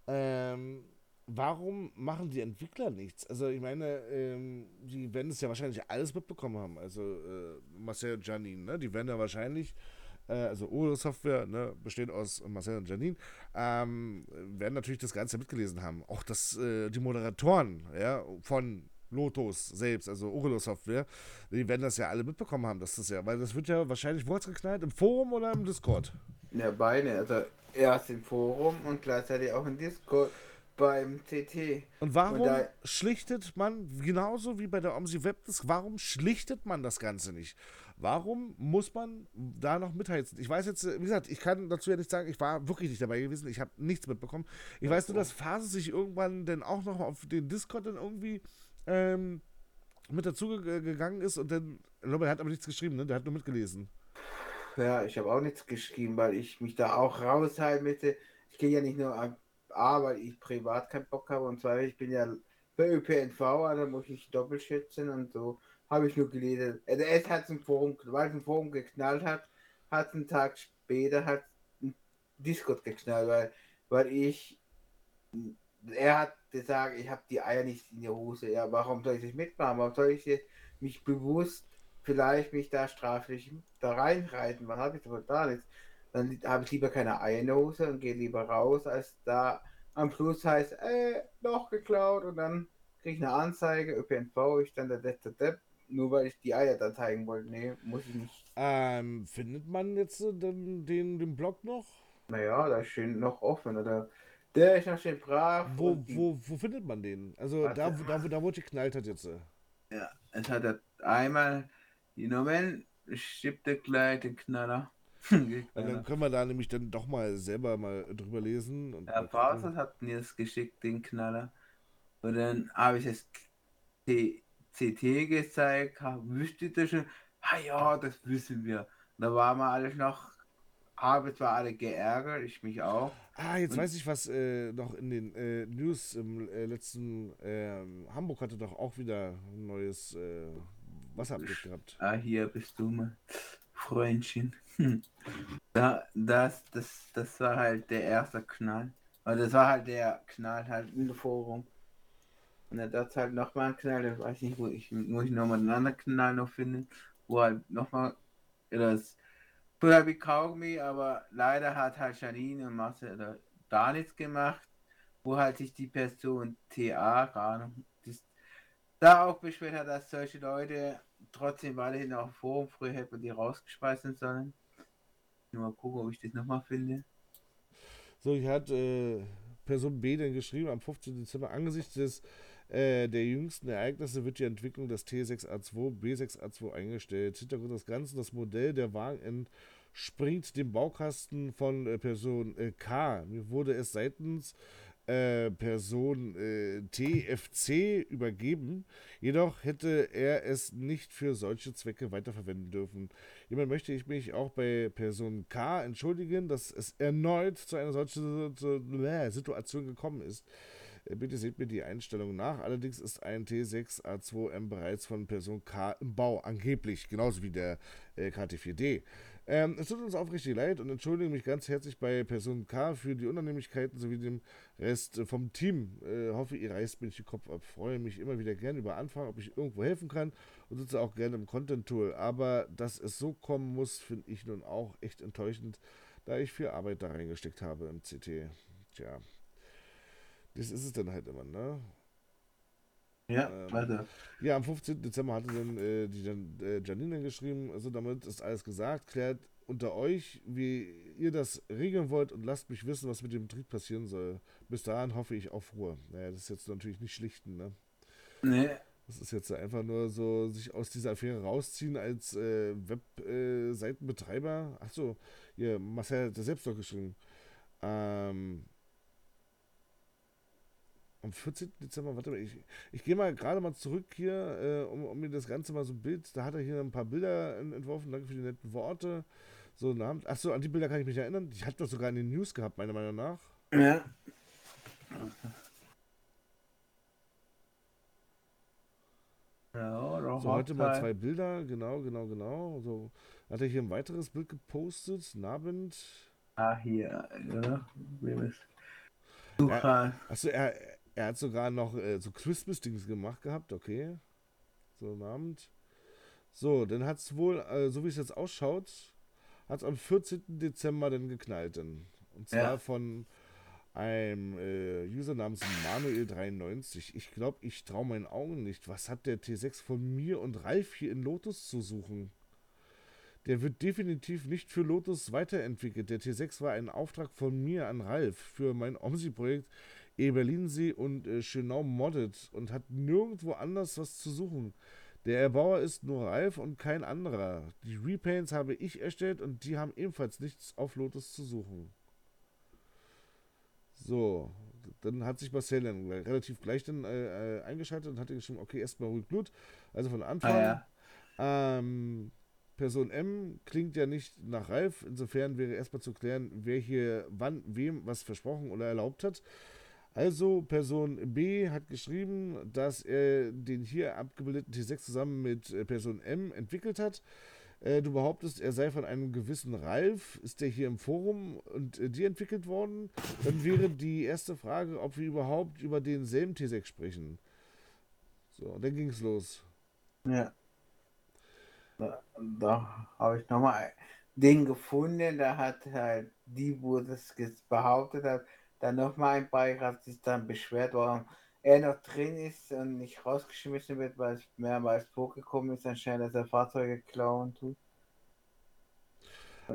ähm, warum machen die Entwickler nichts? Also ich meine, ähm, die werden es ja wahrscheinlich alles mitbekommen haben. Also äh, Marcel Janine, ne? Die werden ja wahrscheinlich, äh, also Uro Software, ne, besteht aus Marcel und Janine, ähm, werden natürlich das Ganze mitgelesen haben. Auch das, äh, die Moderatoren, ja, von Lotus selbst, also Orelo Software, die werden das ja alle mitbekommen haben, dass das ja, weil das wird ja wahrscheinlich, wo geknallt? Im Forum oder im Discord?
Ja, beide. Also erst im Forum und gleichzeitig auch im Discord beim CT.
Und warum und schlichtet man, genauso wie bei der OMSI Webdisk, warum schlichtet man das Ganze nicht? Warum muss man da noch mitheizen? Ich weiß jetzt, wie gesagt, ich kann dazu ja nicht sagen, ich war wirklich nicht dabei gewesen, ich habe nichts mitbekommen. Ich weiß nur, dass Phase sich irgendwann dann auch noch auf den Discord dann irgendwie ähm, mit dazu gegangen ist und dann, er hat aber nichts geschrieben, ne? Der hat nur mitgelesen.
Ja, ich habe auch nichts geschrieben, weil ich mich da auch raushalten möchte. Ich gehe ja nicht nur A, weil ich privat keinen Bock habe und zwei, ich bin ja bei ÖPNV, also muss ich doppelt schätzen und so habe ich nur gelesen. Also es hat ein Forum, weil es ein Forum geknallt hat, hat einen Tag später hat ein Discord geknallt, weil, weil ich, er hat gesagt, ich habe die Eier nicht in der Hose. Ja, warum soll ich das mitmachen? Warum soll ich mich bewusst vielleicht mich da straflich da reinreiten? Was habe ich aber da nichts? Dann habe ich lieber keine Eiernose und gehe lieber raus, als da am Schluss heißt, äh, doch geklaut und dann kriege ich eine Anzeige, ÖPNV, ich dann der letzte Depp, nur weil ich die Eier da zeigen wollte. Nee, muss ich nicht.
Ähm, findet man jetzt den, den, den Blog noch?
Naja, da ist schön noch offen, oder? Der ist noch schön brav.
Wo, wo, wo findet man den? Also warte, da, da, da, da, wo die geknallt hat jetzt.
Ja, es hat einmal genommen, schiebt der gleich den Knaller.
Dann können wir da nämlich dann doch mal selber mal drüber lesen. Und
Herr Bausel hat mir das geschickt, den Knaller. Und dann habe ich das CT gezeigt, wüsste das schon, ah ja, das wissen wir. Da waren wir alle noch, habe zwar alle geärgert, ich mich auch.
Ah, jetzt und weiß ich, was äh, noch in den äh, News im äh, letzten, ähm, Hamburg hatte doch auch wieder ein neues äh, Wasserabdeck gehabt.
Ah, hier bist du mal. Freundchen. Hm. Da, das, das, das war halt der erste Knall. Also das war halt der Knall halt im Forum. Und dann das halt nochmal ein Knall, ich weiß nicht, wo ich muss ich nochmal einen anderen Knall noch finden, wo halt nochmal das früher wie Kaugummi, aber leider hat halt Janine und Marcel da nichts gemacht, wo halt sich die Person TA, Ahnung, da auch beschwert hat, dass solche Leute trotzdem weiterhin auf Forum, früher hätte man die rausgespeisen sollen. Nur mal gucken, ob ich das nochmal finde.
So, ich hatte äh, Person B dann geschrieben, am 15. Dezember, angesichts des äh, der jüngsten Ereignisse wird die Entwicklung des T6A2, B6A2 eingestellt. Hintergrund des Ganzen, das Modell der Wagen entspringt dem Baukasten von äh, Person äh, K. Mir wurde es seitens äh, Person äh, TFC übergeben. Jedoch hätte er es nicht für solche Zwecke weiterverwenden dürfen. Jemand möchte ich mich auch bei Person K entschuldigen, dass es erneut zu einer solchen Situation gekommen ist. Äh, bitte seht mir die Einstellung nach. Allerdings ist ein T6A2M bereits von Person K im Bau, angeblich, genauso wie der äh, KT4D. Ähm, es tut uns aufrichtig leid und entschuldige mich ganz herzlich bei Person K für die Unannehmlichkeiten sowie dem Rest äh, vom Team. Äh, hoffe, ihr reißt mir nicht den Kopf ab. Freue mich immer wieder gerne über Anfragen, ob ich irgendwo helfen kann und sitze auch gerne im Content-Tool. Aber dass es so kommen muss, finde ich nun auch echt enttäuschend, da ich viel Arbeit da reingesteckt habe im CT. Tja, das ist es dann halt immer, ne?
Ja, ähm, weiter.
Ja, am 15. Dezember hatte dann äh, die Jan, äh, Janine geschrieben, also damit ist alles gesagt, klärt unter euch, wie ihr das regeln wollt und lasst mich wissen, was mit dem Betrieb passieren soll. Bis dahin hoffe ich auf Ruhe. Naja, das ist jetzt natürlich nicht schlichten, ne?
Nee.
Das ist jetzt einfach nur so, sich aus dieser Affäre rausziehen als äh, Webseitenbetreiber. Äh, Achso, hier, Marcel hat das selbst doch geschrieben. Ähm, am 14. Dezember, warte mal, ich, ich gehe mal gerade mal zurück hier, äh, um, um, mir das Ganze mal so ein Bild, da hat er hier ein paar Bilder entworfen, danke für die netten Worte. So, Namen. Achso, an die Bilder kann ich mich erinnern. Ich hatte das sogar in den News gehabt, meiner Meinung nach.
Ja.
Ja, so, heute mal zwei Bilder, genau, genau, genau. So, hat er hier ein weiteres Bild gepostet, Nabend.
Ah, hier, ja. Wem ist?
Ja, achso, er, er hat sogar noch äh, so Christmas-Dings gemacht gehabt, okay. So, einen Abend. So, dann hat es wohl, äh, so wie es jetzt ausschaut, hat es am 14. Dezember dann geknallt. Dann. Und zwar ja. von einem äh, User namens Manuel93. Ich glaube, ich traue meinen Augen nicht. Was hat der T6 von mir und Ralf hier in Lotus zu suchen? Der wird definitiv nicht für Lotus weiterentwickelt. Der T6 war ein Auftrag von mir an Ralf für mein OMSI-Projekt Eberlinsee und äh, Schönau moddet und hat nirgendwo anders was zu suchen. Der Erbauer ist nur Ralf und kein anderer. Die Repaints habe ich erstellt und die haben ebenfalls nichts auf Lotus zu suchen. So, dann hat sich Marcel dann relativ gleich dann äh, äh, eingeschaltet und hat geschrieben, okay, erstmal ruhig Blut. Also von Anfang. Ah, ja. ähm, Person M klingt ja nicht nach Ralf. Insofern wäre erstmal zu klären, wer hier wann wem was versprochen oder erlaubt hat. Also Person B hat geschrieben, dass er den hier abgebildeten T6 zusammen mit äh, Person M entwickelt hat. Äh, du behauptest, er sei von einem gewissen Ralf. Ist der hier im Forum und äh, die entwickelt worden? Dann wäre die erste Frage, ob wir überhaupt über denselben T6 sprechen. So, dann ging es los.
Ja. Da, da habe ich nochmal den gefunden, da hat halt die, wo das behauptet hat, dann nochmal ein Beirat sich dann beschwert, warum er noch drin ist und nicht rausgeschmissen wird, weil es mehrmals vorgekommen ist, anscheinend, dass er Fahrzeuge klauen tut.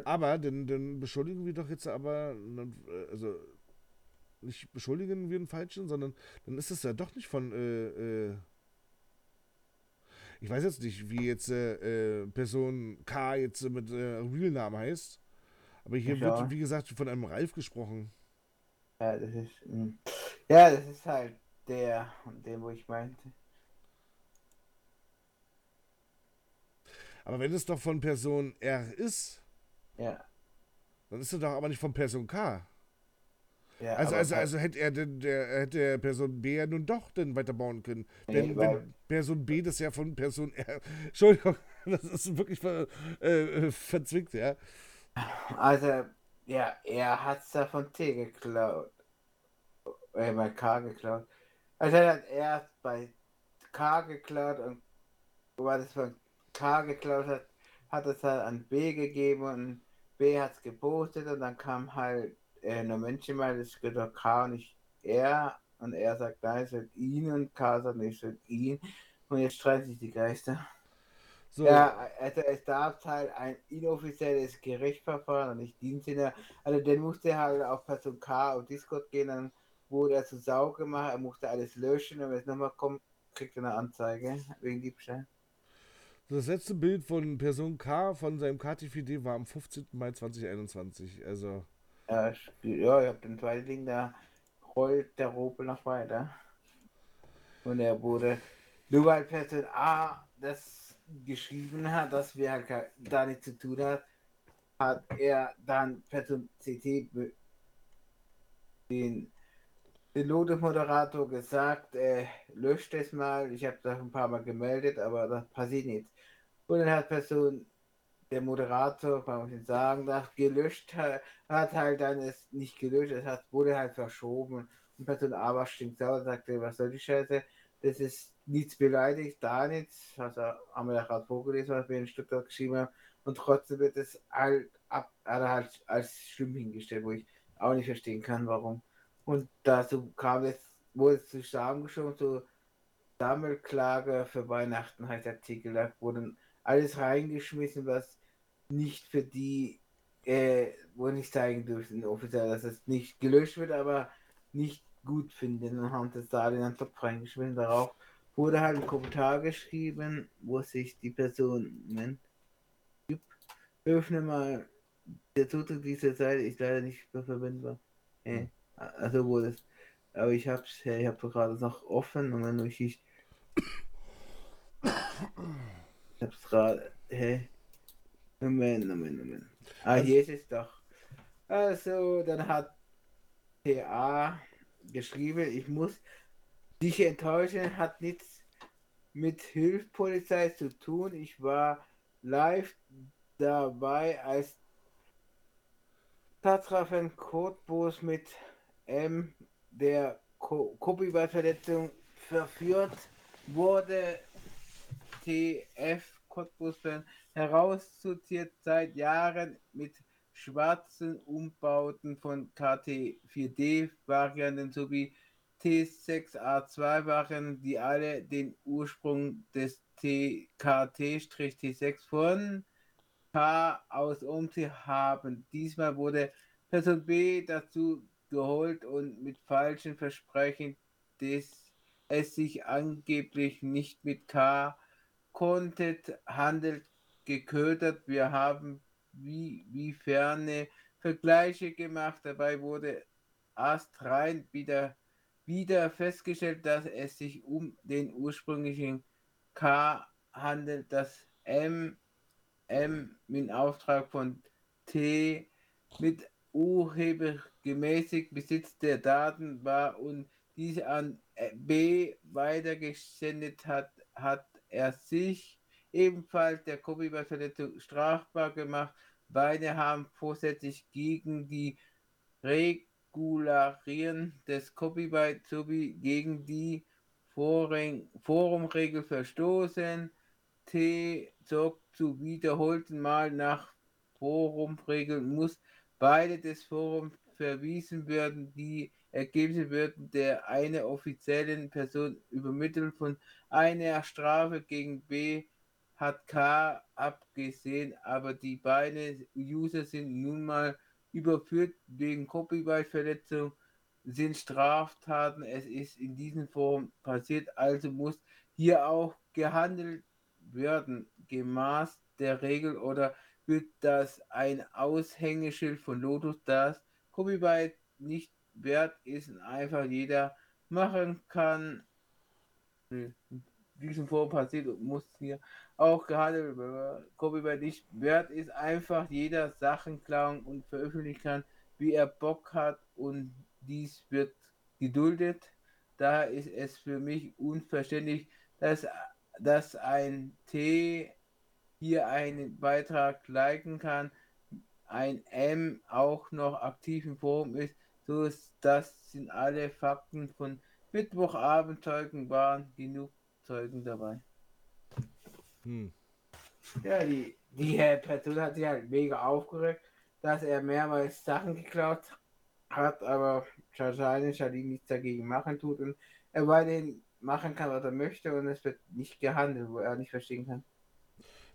Aber dann, dann beschuldigen wir doch jetzt aber, also nicht beschuldigen wir den Falschen, sondern dann ist es ja doch nicht von, äh, äh, ich weiß jetzt nicht, wie jetzt äh, äh Person K jetzt mit äh, Real-Namen heißt, aber hier ja. wird, wie gesagt, von einem Ralf gesprochen.
Ja, das ist. Hm. Ja, das ist halt der, den, wo ich meinte.
Aber wenn es doch von Person R ist,
ja.
dann ist es doch aber nicht von Person K. Ja, also, also, also hätte er denn, der, hätte Person B ja nun doch denn weiterbauen können. Nee, denn wenn Person B das ja von Person R. <laughs> Entschuldigung, <laughs> das ist wirklich ver, äh, verzwickt, ja.
Also, ja, er hat es da von T geklaut. Äh, bei K geklaut. Also er hat erst bei K geklaut und weil es von K geklaut hat, hat es halt an B gegeben und B hat es gepostet und dann kam halt äh, nur Menschen mal, das geht doch K und nicht er und er sagt, nein, es wird ihn und K sagt, nicht, es wird ihn und jetzt streiten sich die Geister. So. Ja, also es darf halt ein inoffizielles Gerichtsverfahren und nicht Dienstsinne. Also dann musste halt auf Person K auf Discord gehen, dann wurde er zu Sau gemacht, er musste alles löschen und wenn es nochmal kommt, kriegt er eine Anzeige wegen Diebstahl.
Das letzte Bild von Person K von seinem KTVD war am 15. Mai 2021. Also.
Ja, ja ich habe den zweiten Ding, da rollt der Robel noch weiter. Und er wurde nur weil Person A das geschrieben hat, dass wir halt da nichts zu tun hat, hat er dann Person CT den Lotus-Moderator gesagt, äh, löscht es mal. Ich habe das ein paar Mal gemeldet, aber das passiert nichts. Und dann hat Person, der Moderator, wenn man sagen darf, gelöscht, hat, hat halt dann es nicht gelöscht, es hat, wurde halt verschoben. Und Person aber stinkt sauer, sagte, was soll die Scheiße? Das ist nichts beleidigt, da nichts. Also haben wir ja gerade vorgelesen, was wir in Stuttgart geschrieben haben. Und trotzdem wird es halt, ab, halt als schlimm hingestellt, wo ich auch nicht verstehen kann, warum. Und dazu kam es, wurde es zusammengeschoben, so Sammelklage für Weihnachten heißt Artikel, da wurde alles reingeschmissen, was nicht für die, äh, wo nicht zeigen dürfen, offiziell, dass es nicht gelöscht wird, aber nicht gut finden und haben das da in den Topf reingeschmissen. Darauf wurde halt ein Kommentar geschrieben, wo sich die Person, Moment, öffne mal, der Zutritt dieser Seite ist leider nicht verwendbar. Äh, also wo das, aber ich hab's, ich habe gerade noch offen und wenn ich, ich hab's gerade, hä? Moment, Moment, Moment. Ah, hier ist es doch. Also, dann hat PA geschrieben, ich muss dich enttäuschen, hat nichts mit Hilfspolizei zu tun. Ich war live dabei, als Tatrafen Cottbus mit M der Copyright-Verletzung verführt wurde. TF Cottbus herauszuziert seit Jahren mit schwarzen Umbauten von KT4D-Varianten sowie T6A2-Varianten, die alle den Ursprung des TKT-T6 von K aus Umsee haben. Diesmal wurde Person B dazu geholt und mit falschen Versprechen, dass es sich angeblich nicht mit K Content handelt, geködert. Wir haben wie, wie ferne Vergleiche gemacht. Dabei wurde astrein wieder, wieder festgestellt, dass es sich um den ursprünglichen K handelt, das M, M in Auftrag von T mit urhebergemäßig Besitz der Daten war und diese an B weitergesendet hat, hat er sich ebenfalls der Copyright-Verletzung strafbar gemacht. Beide haben vorsätzlich gegen die Regularien des Copyright sowie gegen die Forumregel verstoßen. T zog zu wiederholten Mal nach Forumregeln muss beide des Forums verwiesen werden. Die Ergebnisse würden der eine offiziellen Person übermittelt von einer Strafe gegen B hat K abgesehen, aber die beiden User sind nun mal überführt wegen Copyright-Verletzung, sind Straftaten. Es ist in diesem Form passiert, also muss hier auch gehandelt werden, gemaß der Regel oder wird das ein Aushängeschild von Lotus, das Copyright nicht wert ist und einfach jeder machen kann. Diesem Form passiert und muss hier auch gerade Copyright nicht wert ist, einfach jeder Sachen klauen und veröffentlichen kann, wie er Bock hat und dies wird geduldet. Da ist es für mich unverständlich, dass, dass ein T hier einen Beitrag liken kann, ein M auch noch aktiv im Forum ist. So ist das sind alle Fakten von Mittwochabend Zeugen waren genug Zeugen dabei. Hm. Ja, die, die Person hat sich halt mega aufgeregt, dass er mehrmals Sachen geklaut hat, aber wahrscheinlich hat ihm nichts dagegen machen tut und er weiterhin machen kann, was er möchte und es wird nicht gehandelt, wo er nicht verstehen kann.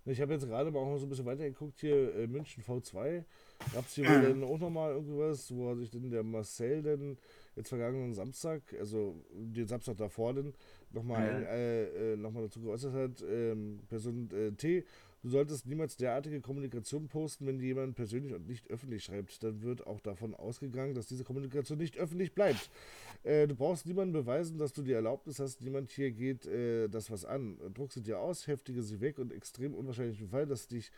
Ich habe jetzt gerade mal auch so ein bisschen weitergeguckt hier, äh, München V2. Gab es hier <clears throat> dann auch nochmal irgendwas, wo sich denn der Marcel denn jetzt vergangenen Samstag, also den Samstag davor denn, nochmal ja. äh, äh, noch dazu geäußert hat, ähm, Person äh, T, du solltest niemals derartige Kommunikation posten, wenn jemand persönlich und nicht öffentlich schreibt. Dann wird auch davon ausgegangen, dass diese Kommunikation nicht öffentlich bleibt. Äh, du brauchst niemandem beweisen, dass du die Erlaubnis hast, niemand hier geht äh, das was an. Druck sie dir aus, heftige sie weg und extrem unwahrscheinlichen Fall, dass dich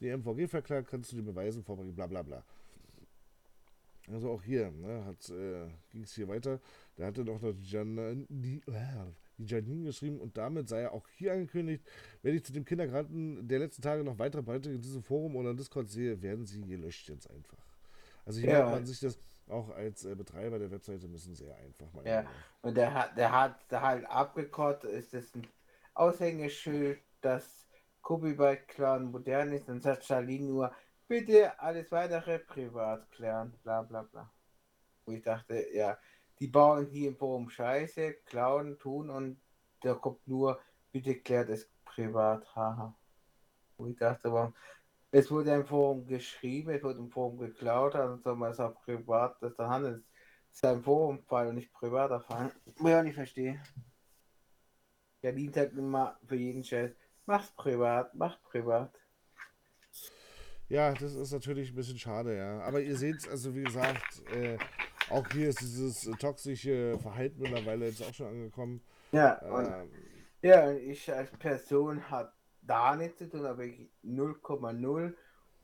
die MVG verklagt, kannst du die Beweisen vorbringen, bla bla bla. Also auch hier ne, äh, ging es hier weiter. Da hatte doch die, Jan, die, Janine geschrieben und damit sei er auch hier angekündigt, wenn ich zu dem Kindergarten der letzten Tage noch weitere Beiträge in diesem Forum oder Discord sehe, werden sie gelöscht jetzt einfach. Also hier ja. man sich das auch als äh, Betreiber der Webseite müssen sehr einfach
mal. Ja, und der hat, der hat da halt abgekotzt, ist das ein Aushängeschild, dass Copyright Clan modern ist, dann sagt Charlene nur, bitte alles weitere privat klären, bla bla bla. Wo ich dachte, ja, die bauen hier im Forum Scheiße, klauen, tun und da kommt nur, bitte klärt es privat, haha. Wo ich dachte, warum, es wurde im Forum geschrieben, es wurde im Forum geklaut, also soll man es auch privat, das da handelt. Es ist ein Forumfall und nicht privater Fall. Wo ich auch nicht verstehe. Der dient halt immer für jeden Scheiß. Mach's privat, mach privat.
Ja, das ist natürlich ein bisschen schade, ja. Aber ihr seht, also wie gesagt, äh, auch hier ist dieses toxische Verhalten mittlerweile jetzt auch schon angekommen.
Ja, ähm, ja, ich als Person hat da nichts zu tun, aber ich 0,0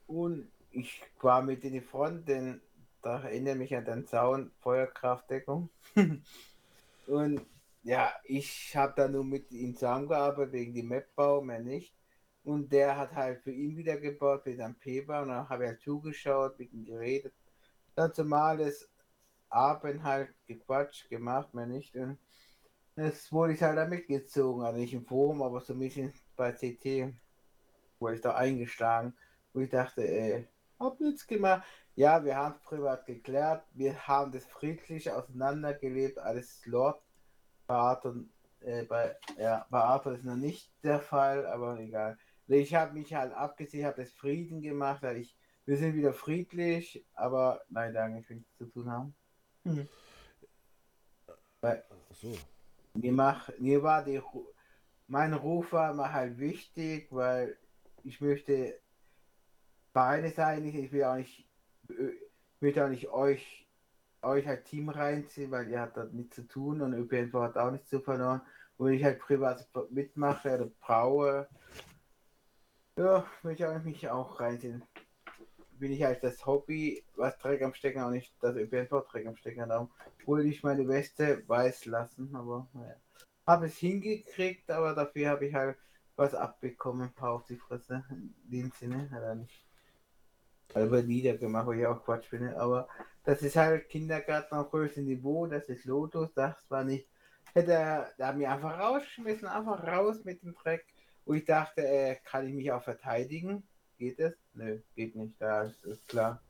und ich war mit in die Front, denn da erinnere mich an den Zaun, Feuerkraftdeckung. <laughs> und ja, ich habe da nur mit ihm zusammengearbeitet wegen dem Mapbau, mehr nicht. Und der hat halt für ihn wieder gebaut, mit einem Peber, und dann habe ich halt zugeschaut, mit ihm geredet. Ganz normales Abend halt gequatscht, gemacht, mehr nicht. Und das wurde ich halt da mitgezogen, also nicht im Forum, aber so ein bisschen bei CT wurde ich da eingeschlagen, wo ich dachte, ey, hab nichts gemacht. Ja, wir haben es privat geklärt, wir haben das friedlich auseinandergelebt, alles Lord. Arthur, äh, bei, ja, bei Arthur ist noch nicht der Fall, aber egal. Ich habe mich halt abgesehen, habe das Frieden gemacht, weil ich, wir sind wieder friedlich, aber leider eigentlich nichts zu tun haben. Mhm. Weil, so. mir, mach, mir war die mein Ruf war mir halt wichtig, weil ich möchte beide sein. Ich will auch nicht, ich will auch nicht euch, euch als Team reinziehen, weil ihr habt da nichts zu tun und ÖPNV hat auch nichts zu verloren. Und wenn ich halt privat mitmache oder brauche, ja, will ich auch mich auch reinziehen. Bin ich halt das Hobby, was Dreck am Stecken, auch nicht das ÖPNV Dreck am Stecken. Darum wollte ich meine Weste weiß lassen, aber naja habe es hingekriegt, aber dafür habe ich halt was abbekommen, ein paar auf die Fresse. In dem Sinne hat er nicht. Also niedergemacht, wo ich auch Quatsch finde, aber das ist halt Kindergarten auf höchstem Niveau, das ist Lotus, das war nicht. Hätte er da mir einfach rausgeschmissen, einfach raus mit dem Dreck, wo ich dachte, äh, kann ich mich auch verteidigen? Geht es? Nö, geht nicht, da ist, ist klar.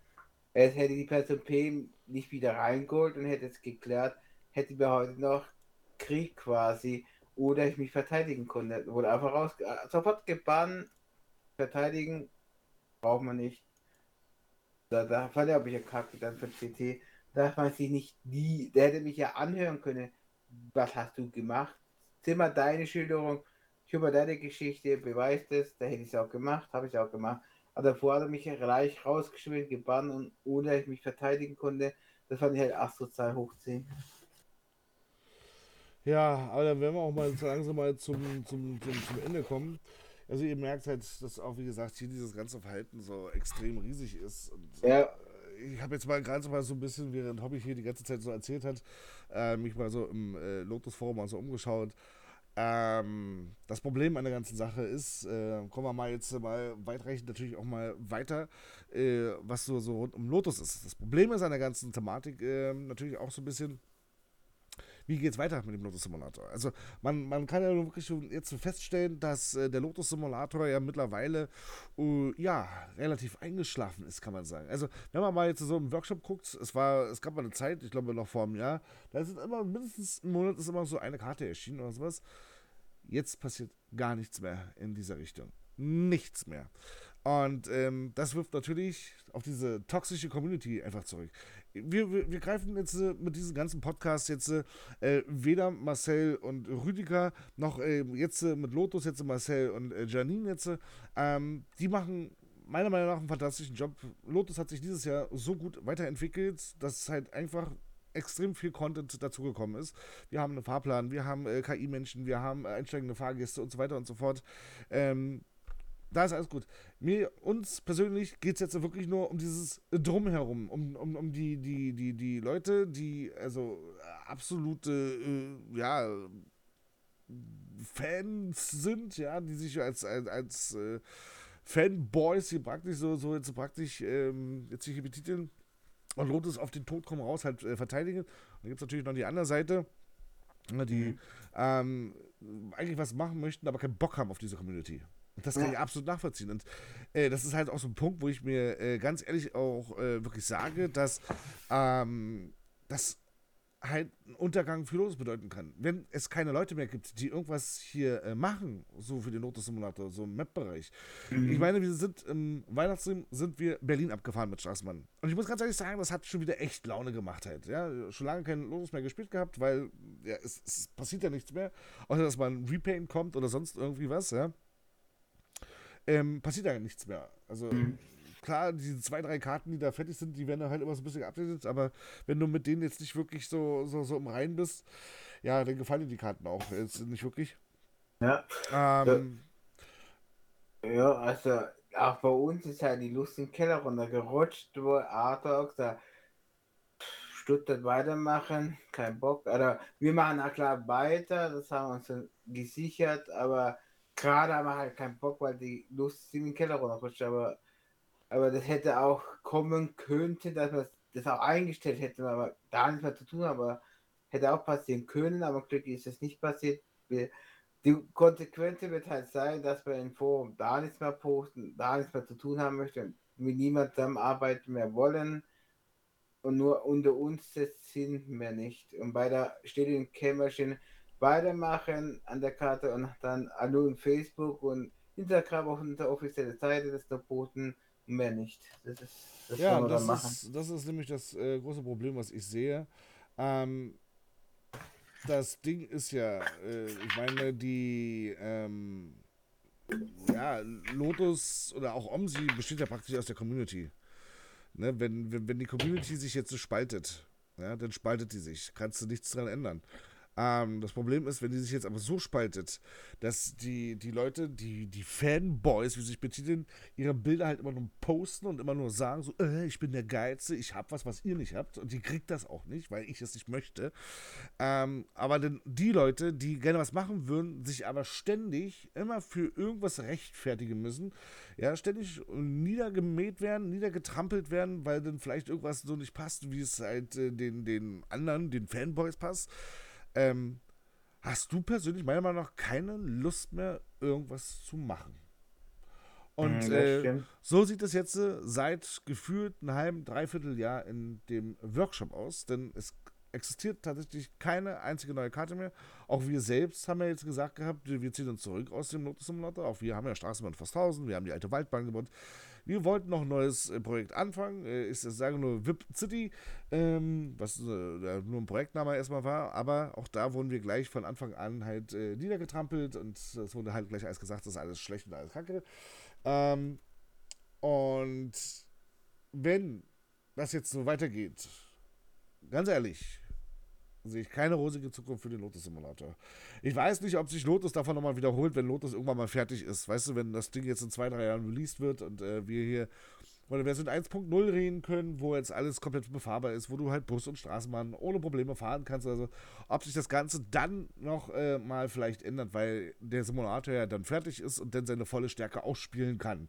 Es hätte die Person P nicht wieder reingeholt und hätte es geklärt, hätte wir heute noch Krieg quasi oder ich mich verteidigen konnte. Wurde einfach raus, äh, sofort gebannt, verteidigen braucht man nicht. Da, da er, ob ich ja kacke dann für CT. Da man sich nicht die, der hätte mich ja anhören können. Was hast du gemacht? Zimmer deine Schilderung, ich über deine Geschichte, beweist es, da hätte ich es auch gemacht, habe ich auch gemacht. Aber davor hat er mich gleich rausgeschwimmt, gebannt und ohne ich mich verteidigen konnte, das fand ich halt asozial hochziehen.
Ja, aber dann werden wir auch mal langsam mal zum, zum, zum, zum Ende kommen. Also ihr merkt halt, dass auch, wie gesagt, hier dieses ganze Verhalten so extrem riesig ist. Und, ja. Ich habe jetzt mal gerade mal so ein bisschen, während Hobby hier die ganze Zeit so erzählt hat, äh, mich mal so im äh, Lotus-Forum mal so umgeschaut. Ähm, das Problem an der ganzen Sache ist, äh, kommen wir mal jetzt mal weitreichend natürlich auch mal weiter, äh, was so, so rund um Lotus ist. Das Problem ist an der ganzen Thematik äh, natürlich auch so ein bisschen, wie geht es weiter mit dem Lotus Simulator? Also man, man kann ja wirklich jetzt feststellen, dass äh, der Lotus Simulator ja mittlerweile uh, ja relativ eingeschlafen ist, kann man sagen. Also wenn man mal jetzt so im Workshop guckt, es war, es gab mal eine Zeit, ich glaube noch vor einem Jahr, da ist immer mindestens im Monat ist immer so eine Karte erschienen oder sowas. Jetzt passiert gar nichts mehr in dieser Richtung. Nichts mehr. Und ähm, das wirft natürlich auf diese toxische Community einfach zurück wir, wir, wir, greifen jetzt äh, mit diesem ganzen Podcast jetzt äh, weder Marcel und Rüdiger noch äh, jetzt äh, mit Lotus, jetzt Marcel und äh, Janine jetzt. Ähm, die machen meiner Meinung nach einen fantastischen Job. Lotus hat sich dieses Jahr so gut weiterentwickelt, dass halt einfach extrem viel Content dazugekommen ist. Wir haben einen Fahrplan, wir haben äh, KI-Menschen, wir haben einsteigende Fahrgäste und so weiter und so fort. Ähm, da ist alles gut. Mir, uns persönlich geht es jetzt wirklich nur um dieses Drumherum, um, um, um die, die, die, die Leute, die also absolute, äh, ja, Fans sind, ja, die sich als, als, als äh, Fanboys hier praktisch so, so jetzt praktisch ähm, jetzt hier betiteln und Lotus auf den Tod kommen raus halt äh, verteidigen. Und dann gibt es natürlich noch die andere Seite, ne, die mhm. ähm, eigentlich was machen möchten, aber keinen Bock haben auf diese Community. Das kann ja. ich absolut nachvollziehen. Und äh, das ist halt auch so ein Punkt, wo ich mir äh, ganz ehrlich auch äh, wirklich sage, dass ähm, das halt einen Untergang für Lotus bedeuten kann. Wenn es keine Leute mehr gibt, die irgendwas hier äh, machen, so für den Lotus-Simulator, so im Map-Bereich. Mhm. Ich meine, wir sind im Weihnachtsstream, sind wir Berlin abgefahren mit Straßenmann. Und ich muss ganz ehrlich sagen, das hat schon wieder echt Laune gemacht halt. Ja, schon lange kein Lotus mehr gespielt gehabt, weil ja, es, es passiert ja nichts mehr, außer dass man Repaint kommt oder sonst irgendwie was, ja. Ähm, passiert ja nichts mehr. Also mhm klar, diese zwei, drei Karten, die da fertig sind, die werden halt immer so ein bisschen geupdatet, aber wenn du mit denen jetzt nicht wirklich so, so, so im Reinen bist, ja, dann gefallen dir die Karten auch jetzt nicht wirklich.
Ja.
Ähm,
ja, also auch bei uns ist halt die Lust im Keller runtergerutscht, wo Arthur gesagt Stuttgart weitermachen, kein Bock. Also wir machen auch klar weiter, das haben wir uns gesichert, aber gerade haben wir halt keinen Bock, weil die Lust in den Keller runterrutscht. Aber aber das hätte auch kommen könnte, dass man das auch eingestellt hätte, aber da nichts mehr zu tun, aber hätte auch passieren können, aber glücklich ist es nicht passiert. Die Konsequenz wird halt sein, dass wir im Forum da nichts mehr posten, da nichts mehr zu tun haben möchten, mit niemandem zusammenarbeiten mehr wollen und nur unter uns sind wir nicht. Und bei der stetigen Kämmerchen weitermachen an der Karte und dann in Facebook und Instagram auf unserer offiziellen Seite das noch posten mehr nicht. Das ist,
das ja, das ist, das ist nämlich das äh, große Problem, was ich sehe. Ähm, das Ding ist ja, äh, ich meine, die ähm, ja, Lotus oder auch Omsi besteht ja praktisch aus der Community. Ne, wenn, wenn, wenn die Community sich jetzt so spaltet, ja, dann spaltet die sich. Kannst du nichts dran ändern. Ähm, das Problem ist, wenn die sich jetzt aber so spaltet, dass die, die Leute, die, die Fanboys, wie sie sich betiteln, ihre Bilder halt immer nur posten und immer nur sagen, so, äh, ich bin der Geilste, ich hab was, was ihr nicht habt. Und die kriegt das auch nicht, weil ich es nicht möchte. Ähm, aber denn die Leute, die gerne was machen würden, sich aber ständig immer für irgendwas rechtfertigen müssen, ja, ständig niedergemäht werden, niedergetrampelt werden, weil dann vielleicht irgendwas so nicht passt, wie es halt äh, den, den anderen, den Fanboys passt ähm, hast du persönlich meiner Meinung nach keine Lust mehr, irgendwas zu machen. Und mhm, äh, so sieht es jetzt äh, seit gefühlt einem halben, dreiviertel Jahr in dem Workshop aus, denn es existiert tatsächlich keine einzige neue Karte mehr. Auch wir selbst haben ja jetzt gesagt gehabt, wir ziehen uns zurück aus dem Lotus Simulator. Auch wir haben ja Straßenbahn Fasthausen, wir haben die alte Waldbahn gebaut. Wir wollten noch ein neues äh, Projekt anfangen. Äh, ich sage nur VIP City, ähm, was äh, nur ein Projektname erstmal war. Aber auch da wurden wir gleich von Anfang an halt äh, niedergetrampelt und es wurde halt gleich alles gesagt, das ist alles schlecht und alles kacke. Ähm, und wenn das jetzt so weitergeht, ganz ehrlich, sehe ich keine rosige Zukunft für den Lotus Simulator. Ich weiß nicht, ob sich Lotus davon nochmal wiederholt, wenn Lotus irgendwann mal fertig ist. Weißt du, wenn das Ding jetzt in zwei, drei Jahren released wird und äh, wir hier von der Version 1.0 reden können, wo jetzt alles komplett befahrbar ist, wo du halt Bus und Straßenbahn ohne Probleme fahren kannst. Also, ob sich das Ganze dann noch äh, mal vielleicht ändert, weil der Simulator ja dann fertig ist und dann seine volle Stärke ausspielen kann.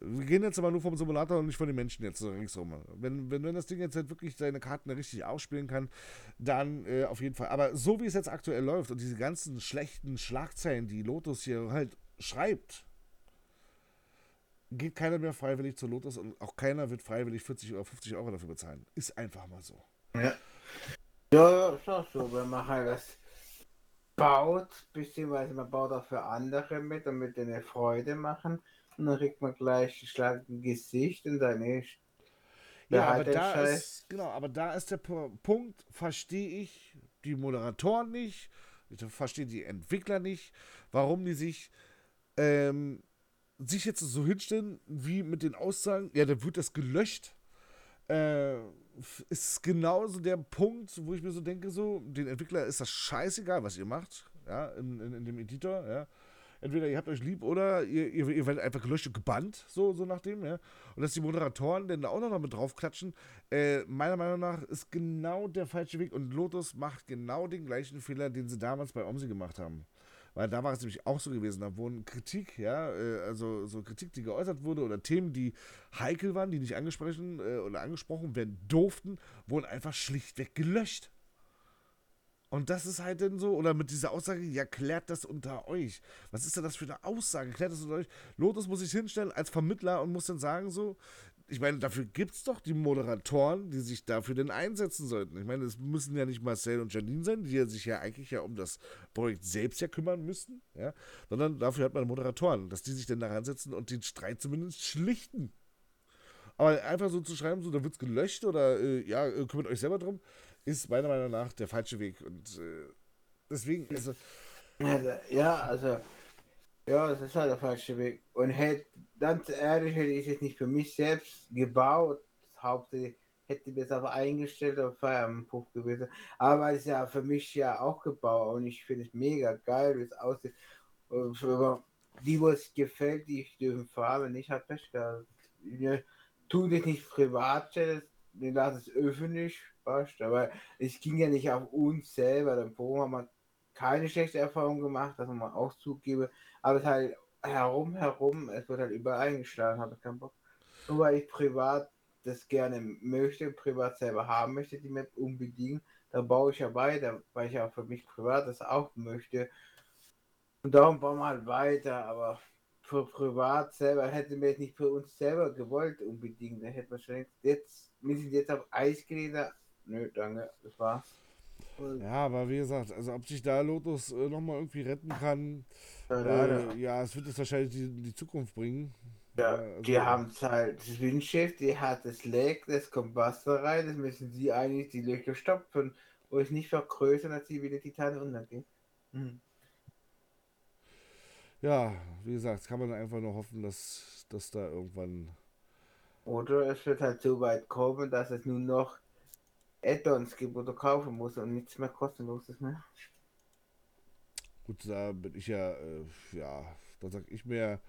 Wir gehen jetzt aber nur vom Simulator und nicht von den Menschen jetzt so. Wenn, wenn, wenn das Ding jetzt halt wirklich seine Karten richtig ausspielen kann, dann äh, auf jeden Fall. Aber so wie es jetzt aktuell läuft und diese ganzen schlechten Schlagzeilen, die Lotus hier halt schreibt, geht keiner mehr freiwillig zu Lotus und auch keiner wird freiwillig 40 oder 50 Euro dafür bezahlen. Ist einfach mal so.
Ja. Ja, ist auch so, wenn man halt das baut, beziehungsweise man baut auch für andere mit, damit eine Freude machen. Und dann kriegt man gleich Schlag im Gesicht und dann ist.
Ja, aber da ist, genau, aber da ist der Punkt, verstehe ich die Moderatoren nicht, ich verstehe die Entwickler nicht, warum die sich, ähm, sich jetzt so hinstellen, wie mit den Aussagen, ja, dann wird das gelöscht. Äh, ist genauso der Punkt, wo ich mir so denke, so, den Entwickler ist das scheißegal, was ihr macht, ja, in, in, in dem Editor, ja entweder ihr habt euch lieb oder ihr, ihr, ihr werdet einfach gelöscht und gebannt, so, so nach dem, ja. Und dass die Moderatoren denn da auch noch mit draufklatschen, äh, meiner Meinung nach ist genau der falsche Weg und Lotus macht genau den gleichen Fehler, den sie damals bei Omsi gemacht haben. Weil da war es nämlich auch so gewesen, da wurden Kritik, ja, äh, also so Kritik, die geäußert wurde oder Themen, die heikel waren, die nicht angesprochen äh, oder angesprochen werden durften, wurden einfach schlichtweg gelöscht. Und das ist halt dann so, oder mit dieser Aussage, ja, klärt das unter euch. Was ist denn das für eine Aussage? Klärt das unter euch. Lotus muss sich hinstellen als Vermittler und muss dann sagen, so, ich meine, dafür gibt es doch die Moderatoren, die sich dafür denn einsetzen sollten. Ich meine, es müssen ja nicht Marcel und Janine sein, die ja sich ja eigentlich ja um das Projekt selbst ja kümmern müssten, ja, sondern dafür hat man Moderatoren, dass die sich dann daran setzen und den Streit zumindest schlichten. Aber einfach so zu schreiben, so, da wird es gelöscht oder äh, ja, äh, kümmert euch selber drum, ist meiner Meinung nach der falsche Weg. Und äh, deswegen, also.
Ja, also, ja, es ist halt der falsche Weg. Und hätte, ganz ehrlich, hätte ich es nicht für mich selbst gebaut. Hauptsächlich hätte ich es aber eingestellt auf Feierabendpuff gewesen. Aber es ist ja für mich ja auch gebaut und ich finde es mega geil, wie es aussieht. Und die, wo es gefällt, die dürfen fahren, ich halt Pech gehabt. Tu das nicht privat, den lasse es öffentlich, weißt aber es ging ja nicht auf uns selber. Dann haben wir keine schlechte Erfahrung gemacht, dass man auch zugebe. Aber es halt herum, herum, es wird halt überall eingeschlagen, habe ich keinen Bock. Nur weil ich privat das gerne möchte, privat selber haben möchte, die Map unbedingt, dann baue ich ja weiter, weil ich ja für mich privat das auch möchte. Und darum bauen wir halt weiter, aber für privat selber hätte wir es nicht für uns selber gewollt unbedingt. Da hätte man schon jetzt, wir sind jetzt auf Eisgeräte. Nö, danke, das war's.
Ja, aber wie gesagt, also ob sich da Lotus äh, nochmal irgendwie retten kann, äh, ja, es wird es wahrscheinlich die, die Zukunft bringen.
Ja, also, die haben halt das Windschiff, die hat das Leck, das kommt Wasser rein, das müssen sie eigentlich die Löcher stopfen, wo es nicht vergrößern, als sie wieder Titan untergehen. Mhm.
Ja, wie gesagt, kann man einfach nur hoffen, dass, dass da irgendwann.
Oder es wird halt so weit kommen, dass es nur noch Add-ons gibt, du kaufen musst und nichts mehr kostenlos ist, ne?
Gut, da bin ich ja, äh, ja, da sag ich mir,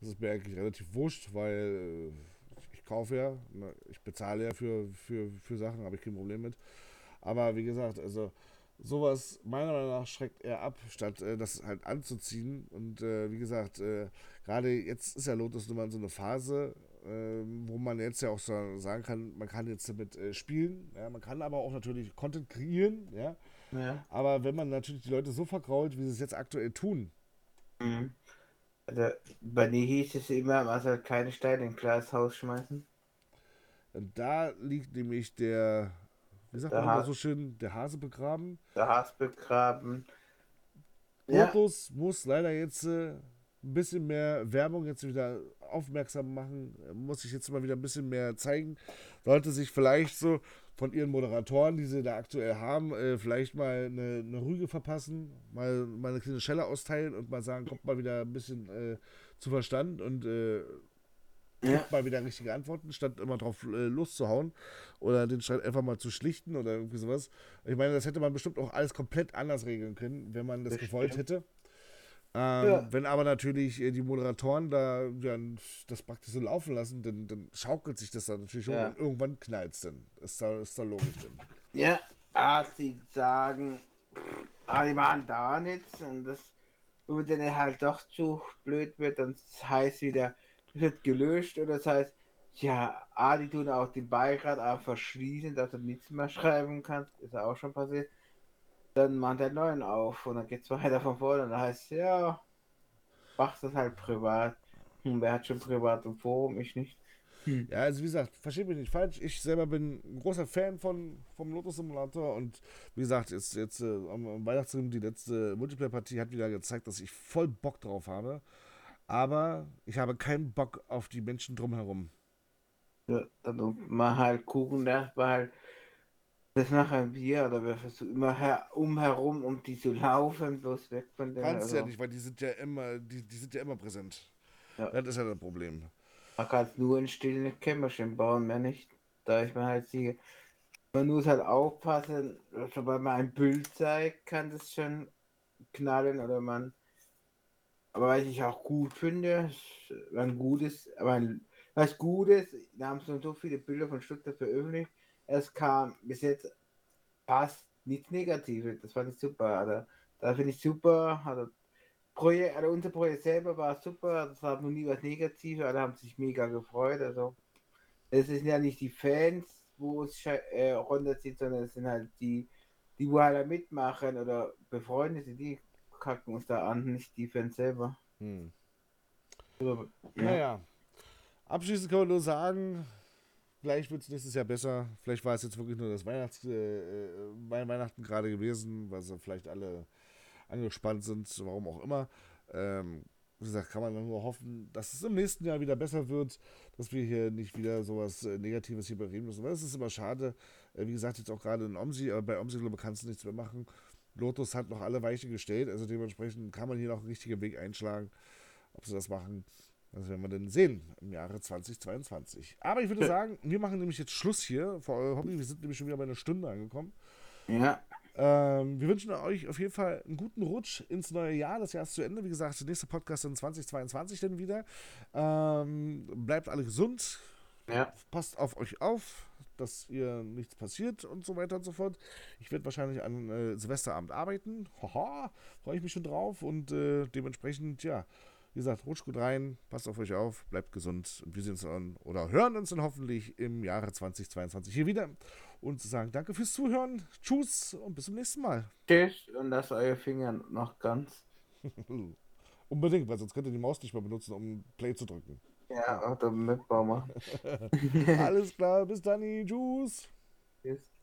das ist mir eigentlich relativ wurscht, weil äh, ich kaufe ja, ne, ich bezahle ja für, für, für Sachen, habe ich kein Problem mit. Aber wie gesagt, also sowas meiner Meinung nach schreckt er ab, statt äh, das halt anzuziehen. Und äh, wie gesagt, äh, gerade jetzt ist ja Lotus nur mal so eine Phase, wo man jetzt ja auch so sagen kann, man kann jetzt damit äh, spielen, ja, man kann aber auch natürlich Content kreieren, ja? ja. Aber wenn man natürlich die Leute so vergrault, wie sie es jetzt aktuell tun.
Mhm. Also bei dir hieß es immer, man soll keine Steine in Glashaus schmeißen.
Und da liegt nämlich der, wie sagt der man so schön, der Hase begraben.
Der Hase begraben.
Fotos ja. muss leider jetzt äh, ein bisschen mehr Werbung jetzt wieder aufmerksam machen, muss sich jetzt mal wieder ein bisschen mehr zeigen. Sollte sich vielleicht so von ihren Moderatoren, die sie da aktuell haben, äh, vielleicht mal eine, eine, Rüge verpassen, mal, mal eine kleine Schelle austeilen und mal sagen, kommt mal wieder ein bisschen äh, zu Verstand und äh, ja. mal wieder richtige Antworten, statt immer drauf äh, loszuhauen oder den Streit einfach mal zu schlichten oder irgendwie sowas. Ich meine, das hätte man bestimmt auch alles komplett anders regeln können, wenn man das, das gewollt stimmt. hätte. Ähm, ja. Wenn aber natürlich äh, die Moderatoren da ja, das praktisch so laufen lassen, dann, dann schaukelt sich das dann natürlich ja. und irgendwann knallt es dann. Ist da, ist da logisch dann.
Ja, ah, sie sagen, ah, die machen da nichts und das, wenn dann halt doch zu blöd wird, dann heißt wieder, es wird gelöscht oder das heißt, ja, ah, die tun auch den Beirat auch verschließen, dass du nichts mehr schreiben kannst, ist auch schon passiert dann macht er neuen auf und dann geht's <laughs> weiter von vorne. Und dann heißt ja, mach das halt privat. Hm, wer hat schon privat im Forum? Ich nicht.
Hm. Ja, also wie gesagt, verstehe mich nicht falsch. Ich selber bin ein großer Fan von, vom Lotus Simulator und wie gesagt, jetzt, jetzt äh, am Weihnachtsfilm die letzte Multiplayer-Partie hat wieder gezeigt, dass ich voll Bock drauf habe. Aber ich habe keinen Bock auf die Menschen drumherum.
Ja, dann mal halt gucken, dass wir halt das machen wir, oder wir versuchen immer her, umherum, um die zu laufen, bloß weg von
der. Kannst ja nicht, weil die sind ja immer, die, die sind ja immer präsent. Ja. Das ist ja das Problem.
Man kann nur in stillen Kämmerchen bauen, mehr nicht. Da ich mir halt sehe, man muss halt aufpassen, sobald man ein Bild zeigt, kann das schon knallen oder man aber was ich auch gut finde, ein gutes, aber ein, was Gutes, da haben schon so viele Bilder von Stuttgart veröffentlicht. Es kam bis jetzt fast nichts Negatives. Das fand ich super. Also, da finde ich super. Also, Projekt, also unser Projekt selber war super. Das war noch nie was Negatives. Alle haben sich mega gefreut. Also, es sind ja nicht die Fans, wo es äh, runterzieht, sondern es sind halt die, die wo halt mitmachen oder Befreundete, die kacken uns da an, nicht die Fans selber. Hm.
ja. Naja. Abschließend kann man nur sagen, vielleicht wird es nächstes Jahr besser. Vielleicht war es jetzt wirklich nur das Weihnachts, äh, äh Weihnachten gerade gewesen, weil sie vielleicht alle angespannt sind, warum auch immer. Ähm, wie gesagt, kann man nur hoffen, dass es im nächsten Jahr wieder besser wird, dass wir hier nicht wieder sowas äh, Negatives hier bereden müssen. Weil es ist immer schade. Äh, wie gesagt, jetzt auch gerade in Omsi, aber bei Omsi, glaube kannst du nichts mehr machen. Lotus hat noch alle Weiche gestellt, also dementsprechend kann man hier noch einen richtigen Weg einschlagen. Ob sie das machen, das werden wir dann sehen im Jahre 2022. Aber ich würde sagen, wir machen nämlich jetzt Schluss hier für euer Hobby. Wir sind nämlich schon wieder bei einer Stunde angekommen.
Ja.
Ähm, wir wünschen euch auf jeden Fall einen guten Rutsch ins neue Jahr. Das Jahr ist zu Ende. Wie gesagt, der nächste Podcast in 2022 dann wieder. Ähm, bleibt alle gesund.
Ja.
Passt auf euch auf, dass ihr nichts passiert und so weiter und so fort. Ich werde wahrscheinlich an äh, Silvesterabend arbeiten. Haha, freue ich mich schon drauf und äh, dementsprechend, ja, wie gesagt, rutscht gut rein, passt auf euch auf, bleibt gesund und wir sehen uns dann oder hören uns dann hoffentlich im Jahre 2022 hier wieder und sagen danke fürs Zuhören, tschüss und bis zum nächsten Mal.
Tschüss und lasst eure Finger noch ganz. <laughs>
Unbedingt, weil sonst könnt ihr die Maus nicht mehr benutzen, um Play zu drücken.
Ja, auch der Mitbauer. <laughs>
Alles klar, bis dann, tschüss. Tschüss.